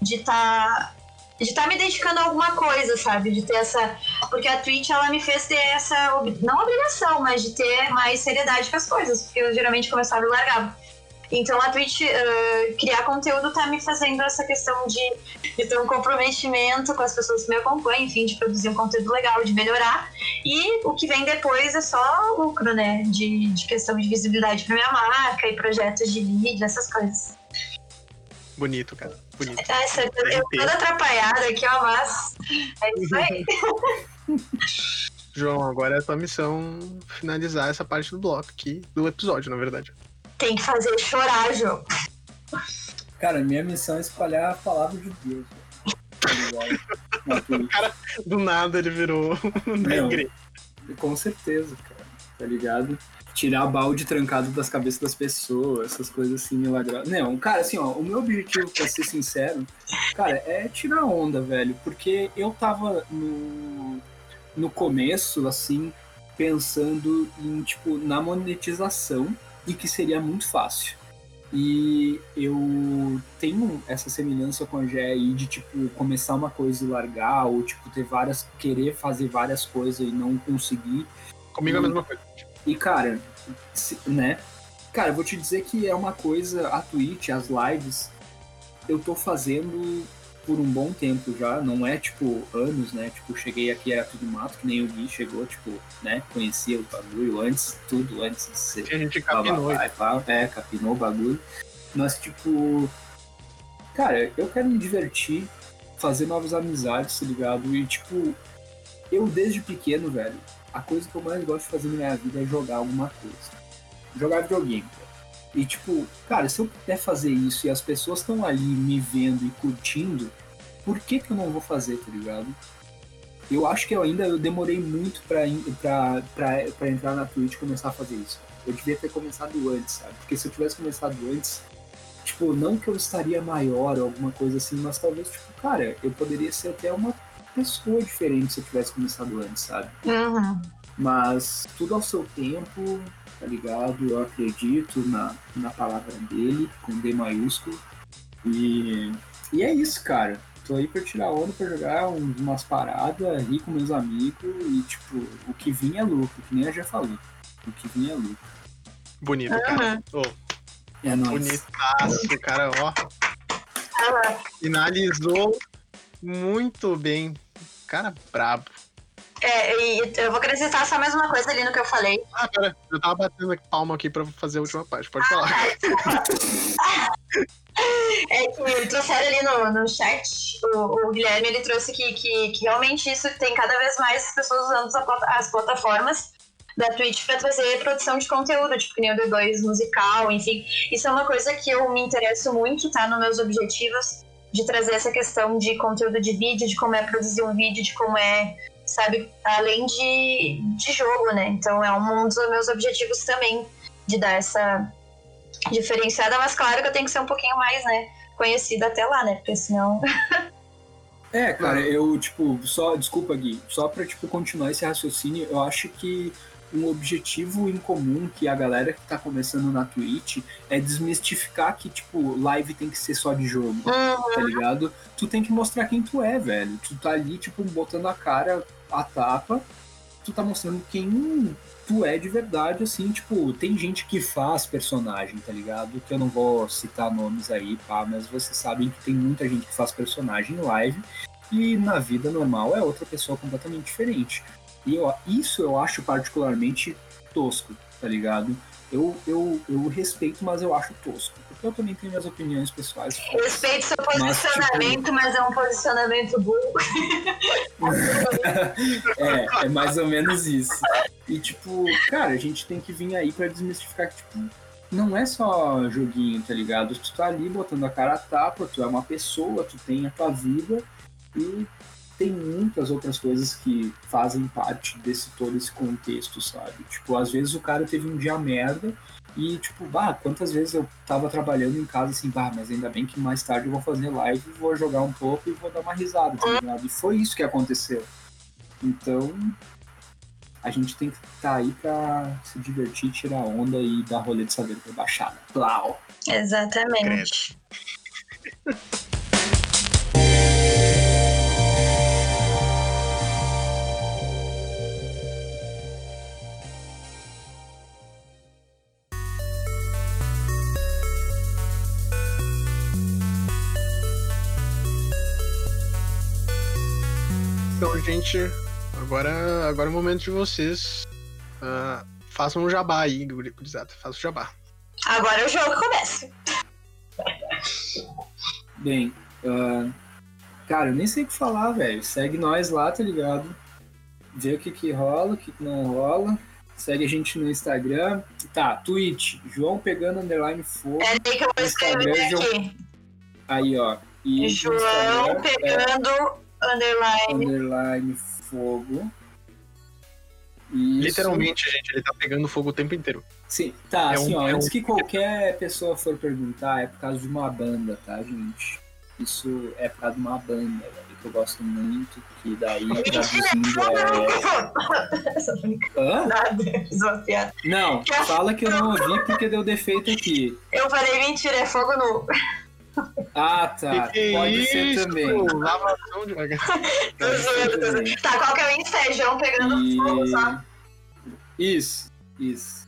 de estar de estar me dedicando a alguma coisa, sabe? De ter essa. Porque a Twitch, ela me fez ter essa. Não obrigação, mas de ter mais seriedade com as coisas. Porque eu geralmente começava e largava. Então a Twitch, eh, criar conteúdo tá me fazendo essa questão de, de ter um comprometimento com as pessoas que me acompanham, enfim, de produzir um conteúdo legal, de melhorar. E o que vem depois é só lucro, né? De, de questão de visibilidade pra minha marca e projetos de vídeo, essas coisas. Bonito, cara. Bonito. Essa, eu tô toda atrapalhada aqui, ó, mas é isso aí. João, agora é a tua missão finalizar essa parte do bloco aqui, do episódio, na verdade. Tem que fazer chorar, João. Cara, minha missão é espalhar a palavra de Deus. Tá Twitch. Do nada ele virou da Não. igreja. Com certeza, cara. Tá ligado? Tirar balde trancado das cabeças das pessoas, essas coisas assim milagrosas. Não, cara, assim, ó, o meu objetivo, pra ser sincero, cara, é tirar onda, velho. Porque eu tava no, no começo, assim, pensando em, tipo, na monetização e que seria muito fácil. E eu tenho essa semelhança com a Gé aí de, tipo, começar uma coisa e largar, ou, tipo, ter várias. querer fazer várias coisas e não conseguir. Comigo é a mesma coisa. E, cara, se- né? Cara, eu vou te dizer que é uma coisa, a Twitch, as lives, eu tô fazendo por um bom tempo já, não é tipo anos, né? Tipo, cheguei aqui, era tudo mato, que nem o Gui chegou, tipo, né? Conhecia o bagulho antes, tudo antes de ser a gente Blá, blá, capinou. blá, É, capinou o bagulho. Mas, tipo. Cara, eu quero me divertir, fazer novas amizades, tá ligado? E, tipo, eu desde pequeno, velho, a coisa que eu mais gosto de fazer na minha vida é jogar alguma coisa. Jogar videogame. E, tipo, cara, se eu puder fazer isso e as pessoas estão ali me vendo e curtindo, por que que eu não vou fazer, tá ligado? Eu acho que eu ainda eu demorei muito pra, pra, pra, pra entrar na Twitch e começar a fazer isso. Eu devia ter começado antes, sabe? Porque se eu tivesse começado antes, tipo, não que eu estaria maior ou alguma coisa assim, mas talvez, tipo, cara, eu poderia ser até uma pessoa diferente se eu tivesse começado antes, sabe? Uhum. Mas tudo ao seu tempo, tá ligado? Eu acredito na, na palavra dele, com D maiúsculo. E, e é isso, cara. Tô aí pra tirar onda, pra jogar um- umas paradas, rir com meus amigos e, tipo, o que vinha é lucro, que nem eu já falei. O que vinha é lucro. Bonito, cara. Ô, É nóis. bonitaço, cara, ó. Finalizou muito bem. Cara, brabo. É, e eu vou acrescentar só mais uma coisa ali no que eu falei. Ah, pera, eu tava batendo aqui palma aqui pra fazer a última parte. Pode falar. É que trouxeram ali no, no chat, o, o Guilherme ele trouxe que, que, que realmente isso tem cada vez mais pessoas usando as plataformas da Twitch para trazer produção de conteúdo, tipo que nem o D2 musical, enfim. Isso é uma coisa que eu me interesso muito, tá? Nos meus objetivos, de trazer essa questão de conteúdo de vídeo, de como é produzir um vídeo, de como é, sabe, além de, de jogo, né? Então é um dos meus objetivos também, de dar essa diferenciada, mas claro que eu tenho que ser um pouquinho mais, né, conhecida até lá, né? Porque senão. É, cara, eu, tipo, só, desculpa, Gui, só pra, tipo, continuar esse raciocínio, eu acho que um objetivo em comum que a galera que tá começando na Twitch é desmistificar que, tipo, live tem que ser só de jogo, tá ligado? Tu tem que mostrar quem tu é, velho. Tu tá ali, tipo, botando a cara a tapa, tu tá mostrando quem tu é de verdade, assim, tipo, tem gente que faz personagem, tá ligado? Que eu não vou citar nomes aí, pá, mas vocês sabem que tem muita gente que faz personagem em live e na vida normal é outra pessoa completamente diferente. E eu, isso eu acho particularmente tosco, tá ligado? Eu, eu, eu respeito, mas eu acho tosco. Eu também tenho minhas opiniões pessoais. Respeito seu Mas, tipo, posicionamento, mas é um posicionamento burro. é, é mais ou menos isso. E tipo, cara, a gente tem que vir aí pra desmistificar que, tipo, não é só joguinho, tá ligado? Tu tá ali botando a cara a tapa, tu é uma pessoa, tu tem a tua vida e tem muitas outras coisas que fazem parte desse todo esse contexto, sabe? Tipo, às vezes o cara teve um dia merda e, tipo, bah, quantas vezes eu tava trabalhando em casa assim, bah, mas ainda bem que mais tarde eu vou fazer live, vou jogar um pouco e vou dar uma risada, tá ligado? E foi isso que aconteceu. Então, a gente tem que estar tá aí pra se divertir, tirar onda e dar rolê de saber rebaixada. Plau! Exatamente. gente, agora, agora é o momento de vocês. Uh, façam um jabá aí, gurizada. Faça o jabá. Agora o jogo começa. Bem, uh, cara, eu nem sei o que falar, velho. Segue nós lá, tá ligado? Vê o que que rola, o que que não rola. Segue a gente no Instagram. Tá, Twitch, João pegando underline fogo. É aí que eu vou escrever João... aqui. Aí, ó. E João pegando é... underline. Underline fogo. Isso. Literalmente, gente, ele tá pegando fogo o tempo inteiro. Sim, tá, é assim, um, ó, é antes um... que qualquer pessoa for perguntar, é por causa de uma banda, tá, gente? Isso é por causa de uma banda, velho, que eu gosto muito, que daí traduzindo é... Hã? Nada, Não, fala que eu não ouvi porque deu defeito aqui. Eu falei mentira, é fogo no... Ah, tá. Que que Pode isso? ser também. Lavação de Tá, qual que é o ensejão pegando e... fogo, sabe? Isso, isso.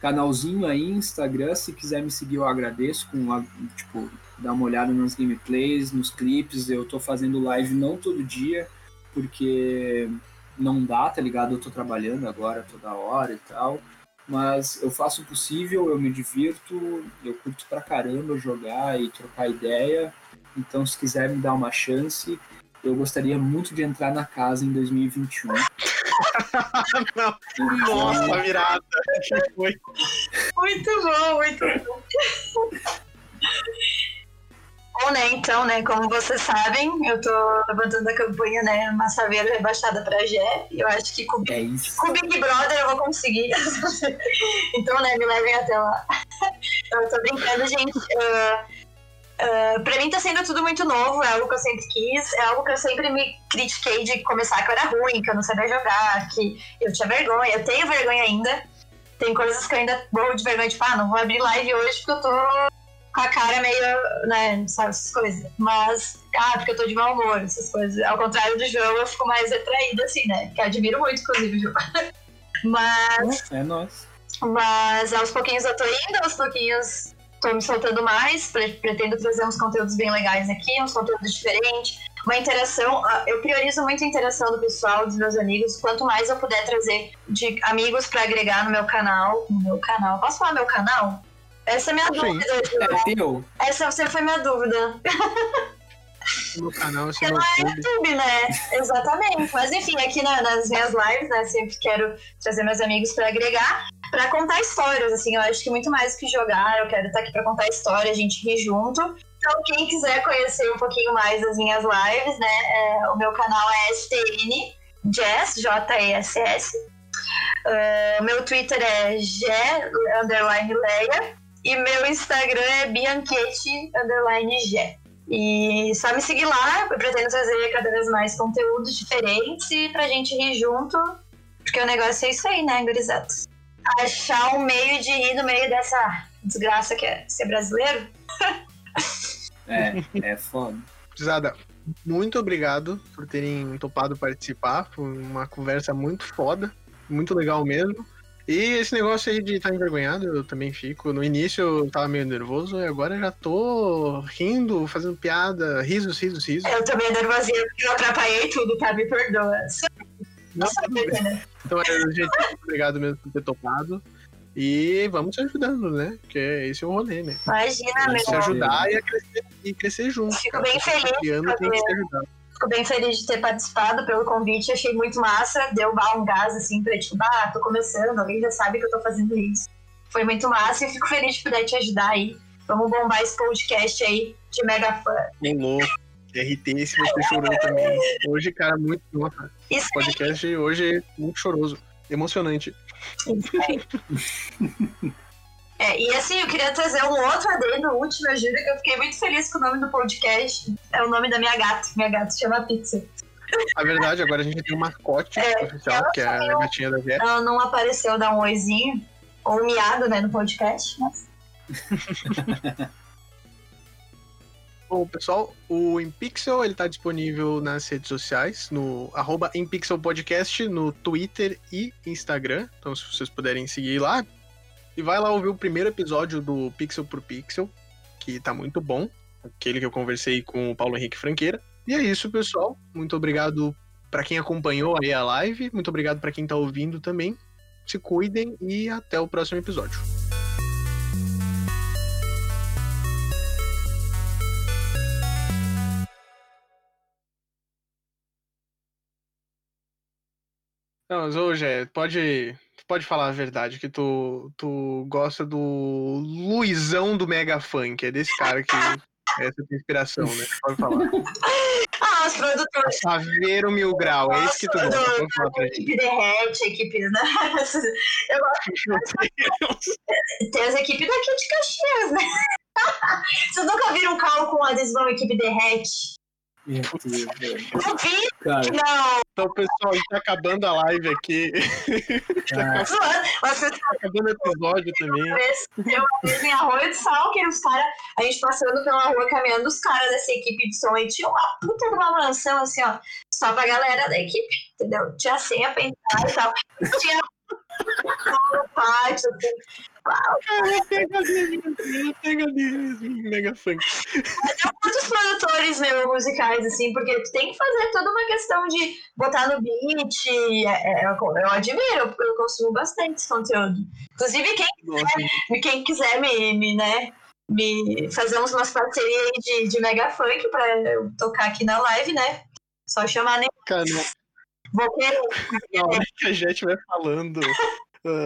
Canalzinho aí, Instagram, se quiser me seguir, eu agradeço. Com, tipo, dar uma olhada nas gameplays, nos clipes. Eu tô fazendo live não todo dia, porque não dá, tá ligado? Eu tô trabalhando agora toda hora e tal mas eu faço o possível, eu me divirto, eu curto pra caramba jogar e trocar ideia. Então, se quiser me dar uma chance, eu gostaria muito de entrar na casa em 2021. Nossa, virada. Muito bom, muito bom. Bom, né, então, né, como vocês sabem, eu tô levantando a campanha, né, Massaveiro rebaixada pra Gé, e eu acho que com, é com o Big Brother eu vou conseguir. então, né, me levem até lá. eu tô brincando, gente. Uh, uh, pra mim tá sendo tudo muito novo, é algo que eu sempre quis, é algo que eu sempre me critiquei de começar que eu era ruim, que eu não sabia jogar, que eu tinha vergonha, eu tenho vergonha ainda. Tem coisas que eu ainda morro de vergonha, tipo, ah, não vou abrir live hoje porque eu tô com a cara meio, né, sabe, essas coisas. Mas, ah, porque eu tô de mau humor, essas coisas. Ao contrário do João, eu fico mais retraída, assim, né? Que admiro muito, inclusive, o João. Mas. É nóis. Mas aos pouquinhos eu tô indo, aos pouquinhos tô me soltando mais. Pretendo trazer uns conteúdos bem legais aqui, uns conteúdos diferentes. Uma interação, ah, eu priorizo muito a interação do pessoal, dos meus amigos. Quanto mais eu puder trazer de amigos para agregar no meu canal, no meu canal. Posso falar meu canal? Essa é minha Sim. dúvida. É teu. Essa sempre foi minha dúvida. No canal, Porque não é YouTube, né? Exatamente. Mas enfim, aqui na, nas minhas lives, né? Sempre quero trazer meus amigos para agregar, para contar histórias, assim. Eu acho que muito mais que jogar, eu quero estar aqui para contar história, a gente rir junto. Então, quem quiser conhecer um pouquinho mais das minhas lives, né? É, o meu canal é STN Jess, J-E-S-S. Uh, meu Twitter é G underline Leia. E meu Instagram é bianquete underline G. E só me seguir lá, eu pretendo trazer cada vez mais conteúdos diferentes e pra gente rir junto, porque o negócio é isso aí, né, gurizados? Achar um meio de rir no meio dessa desgraça que é ser brasileiro. é, é foda. Gurizada, muito obrigado por terem topado participar. Foi uma conversa muito foda, muito legal mesmo. E esse negócio aí de estar tá envergonhado, eu também fico. No início eu tava meio nervoso e agora já tô rindo, fazendo piada, risos, risos, risos. Eu também nervosinha porque eu atrapalhei tudo, tá? Me perdoa. Nossa, né? Então, é, gente, obrigado mesmo por ter topado. E vamos se ajudando, né? Porque esse é o rolê, né? Imagina, meu. Se ajudar e crescer, e crescer junto. Fico cara. bem feliz. Tem que se ajudar. Fico bem feliz de ter participado pelo convite, achei muito massa. Deu um gás assim pra tipo, ah, tô começando, alguém já sabe que eu tô fazendo isso. Foi muito massa e fico feliz de poder te ajudar aí. Vamos bombar esse podcast aí de mega fã. Bem louco. RT, se você chorou também. Hoje, cara, muito. Nossa, Isso podcast hoje é muito choroso. Emocionante. É, e assim, eu queria trazer um outro adendo, o último, eu juro que eu fiquei muito feliz com o nome do podcast. É o nome da minha gata. Minha gata se chama Pixel. A verdade, agora a gente tem um mascote É, oficial, que é a gatinha da Zé. Ela não apareceu dar um oizinho, ou um miado, né, no podcast, mas... Bom, pessoal, o InPixel ele tá disponível nas redes sociais, no arroba InPixel Podcast, no Twitter e Instagram. Então, se vocês puderem seguir lá. E vai lá ouvir o primeiro episódio do Pixel por Pixel, que tá muito bom. Aquele que eu conversei com o Paulo Henrique Franqueira. E é isso, pessoal. Muito obrigado para quem acompanhou aí a live. Muito obrigado para quem tá ouvindo também. Se cuidem e até o próximo episódio. Não, mas hoje pode, pode falar a verdade, que tu, tu gosta do Luizão do Mega Funk, é desse cara que é essa tua inspiração, né? Pode falar. Ah, os produtores Saveiro Mil Grau, é isso que tu gosta, pode falar pra a gente. equipe derrete, equipe... Eu gosto ter as equipes daqui de Caxias, né? Vocês nunca viram um carro com adesivão equipe derrete? Meu Deus, velho. Não vi, Cara, não. Então, pessoal, a gente tá acabando a live aqui, cara, Zoando. Vocês tá acabando o episódio também. Eu vez em Arroio de Sal, que os caras, a gente passando pela rua caminhando, os caras dessa equipe de som aí tinham uma puta de uma mansão, assim, ó, só pra galera da equipe, entendeu? Tinha senha pra entrar e tal. Tinha pátio, assim. Cara, pega mesmo, pega mesmo, Mega Funk. muitos produtores meu, musicais, assim, porque tu tem que fazer toda uma questão de botar no beat. é, é, eu, eu admiro, porque eu consumo bastante esse conteúdo. Inclusive, quem E quem quiser me, me, né, me fazer umas parcerias de, de mega funk pra eu tocar aqui na live, né? Só chamar nem cara, não. vou querer. Na hora que a gente vai falando ah,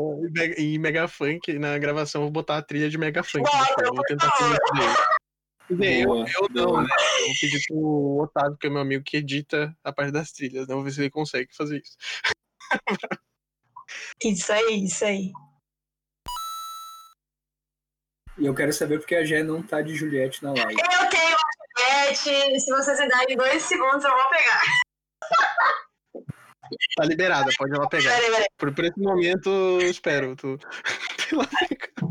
em Mega- Funk, na gravação, eu vou botar a trilha de Mega Funk. Né? Eu vou tentar fazer isso daí. Eu, eu não, né? Eu vou pedir pro Otávio, que é meu amigo que edita a parte das trilhas, né? Vou ver se ele consegue fazer isso. Isso aí, isso aí. E eu quero saber porque a Gé não tá de Juliette na live. Eu tenho uma internet, se vocês me darem dois segundos, eu vou pegar. Tá liberada, pode ir lá pegar. Peraí, peraí. Por, por esse momento, eu espero. Tu... Lá, cara.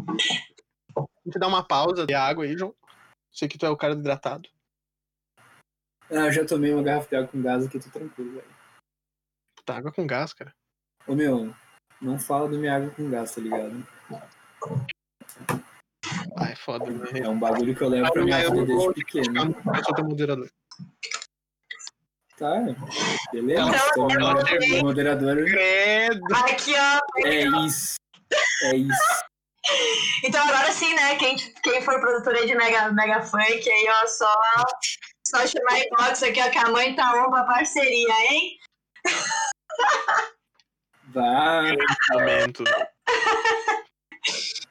A gente dá uma pausa de água aí, João. Sei que tu é o cara do hidratado. Ah, eu já tomei uma garrafa de água com gás aqui, tô tranquilo, velho. Puta, água com gás, cara. Ô meu, não fala da minha água com gás, tá ligado? Ai, foda, né? É um bagulho que eu levo pra minha vida desde pequeno. Eu sou teu moderador. Tá, beleza? Então, ela chegou. moderador Credo! Aqui, ó. é isso. É isso. Então agora sim, né? Quem, quem for produtor aí de Mega, Mega Funk, aí, ó, só, só chamar a inbox aqui, ó, que a mãe tá on pra parceria, hein? Vai.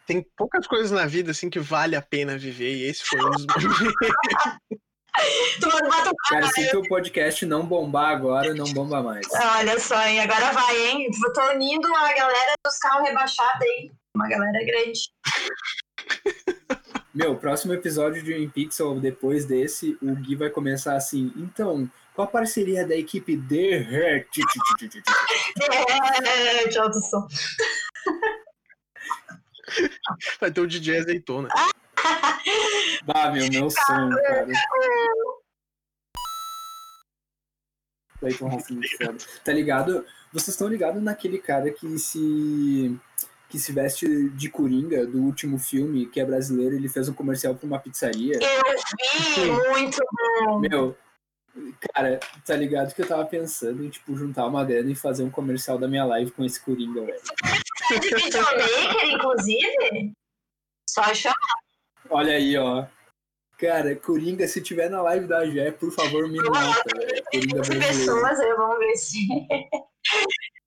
Tem poucas coisas na vida assim que vale a pena viver e esse foi um dos momentos. Cara, se teu podcast não bombar agora, não bomba mais. Olha só, hein? Agora vai, hein? Eu Tô unindo a galera dos carros rebaixados aí. Uma galera grande. Meu, próximo episódio de InPixel, depois desse, o Gui vai começar assim. Então, qual a parceria da equipe The Hurt? De alto som. Vai ter o DJ azeitona. Bah, meu, meu som, cara. Foda. Tá ligado? Vocês estão ligados naquele cara que se que se veste de coringa do último filme, que é brasileiro, ele fez um comercial pra uma pizzaria. Eu vi muito bom. Meu, cara, tá ligado que eu tava pensando em, tipo, juntar uma grana e fazer um comercial da minha live com esse coringa, velho. De videomaker, inclusive. Só chamar. Olha aí, ó. Cara, Coringa, se tiver na live da Gé, por favor, me velho. Coringa 15 brasileiro. pessoas, aí vamos ver se.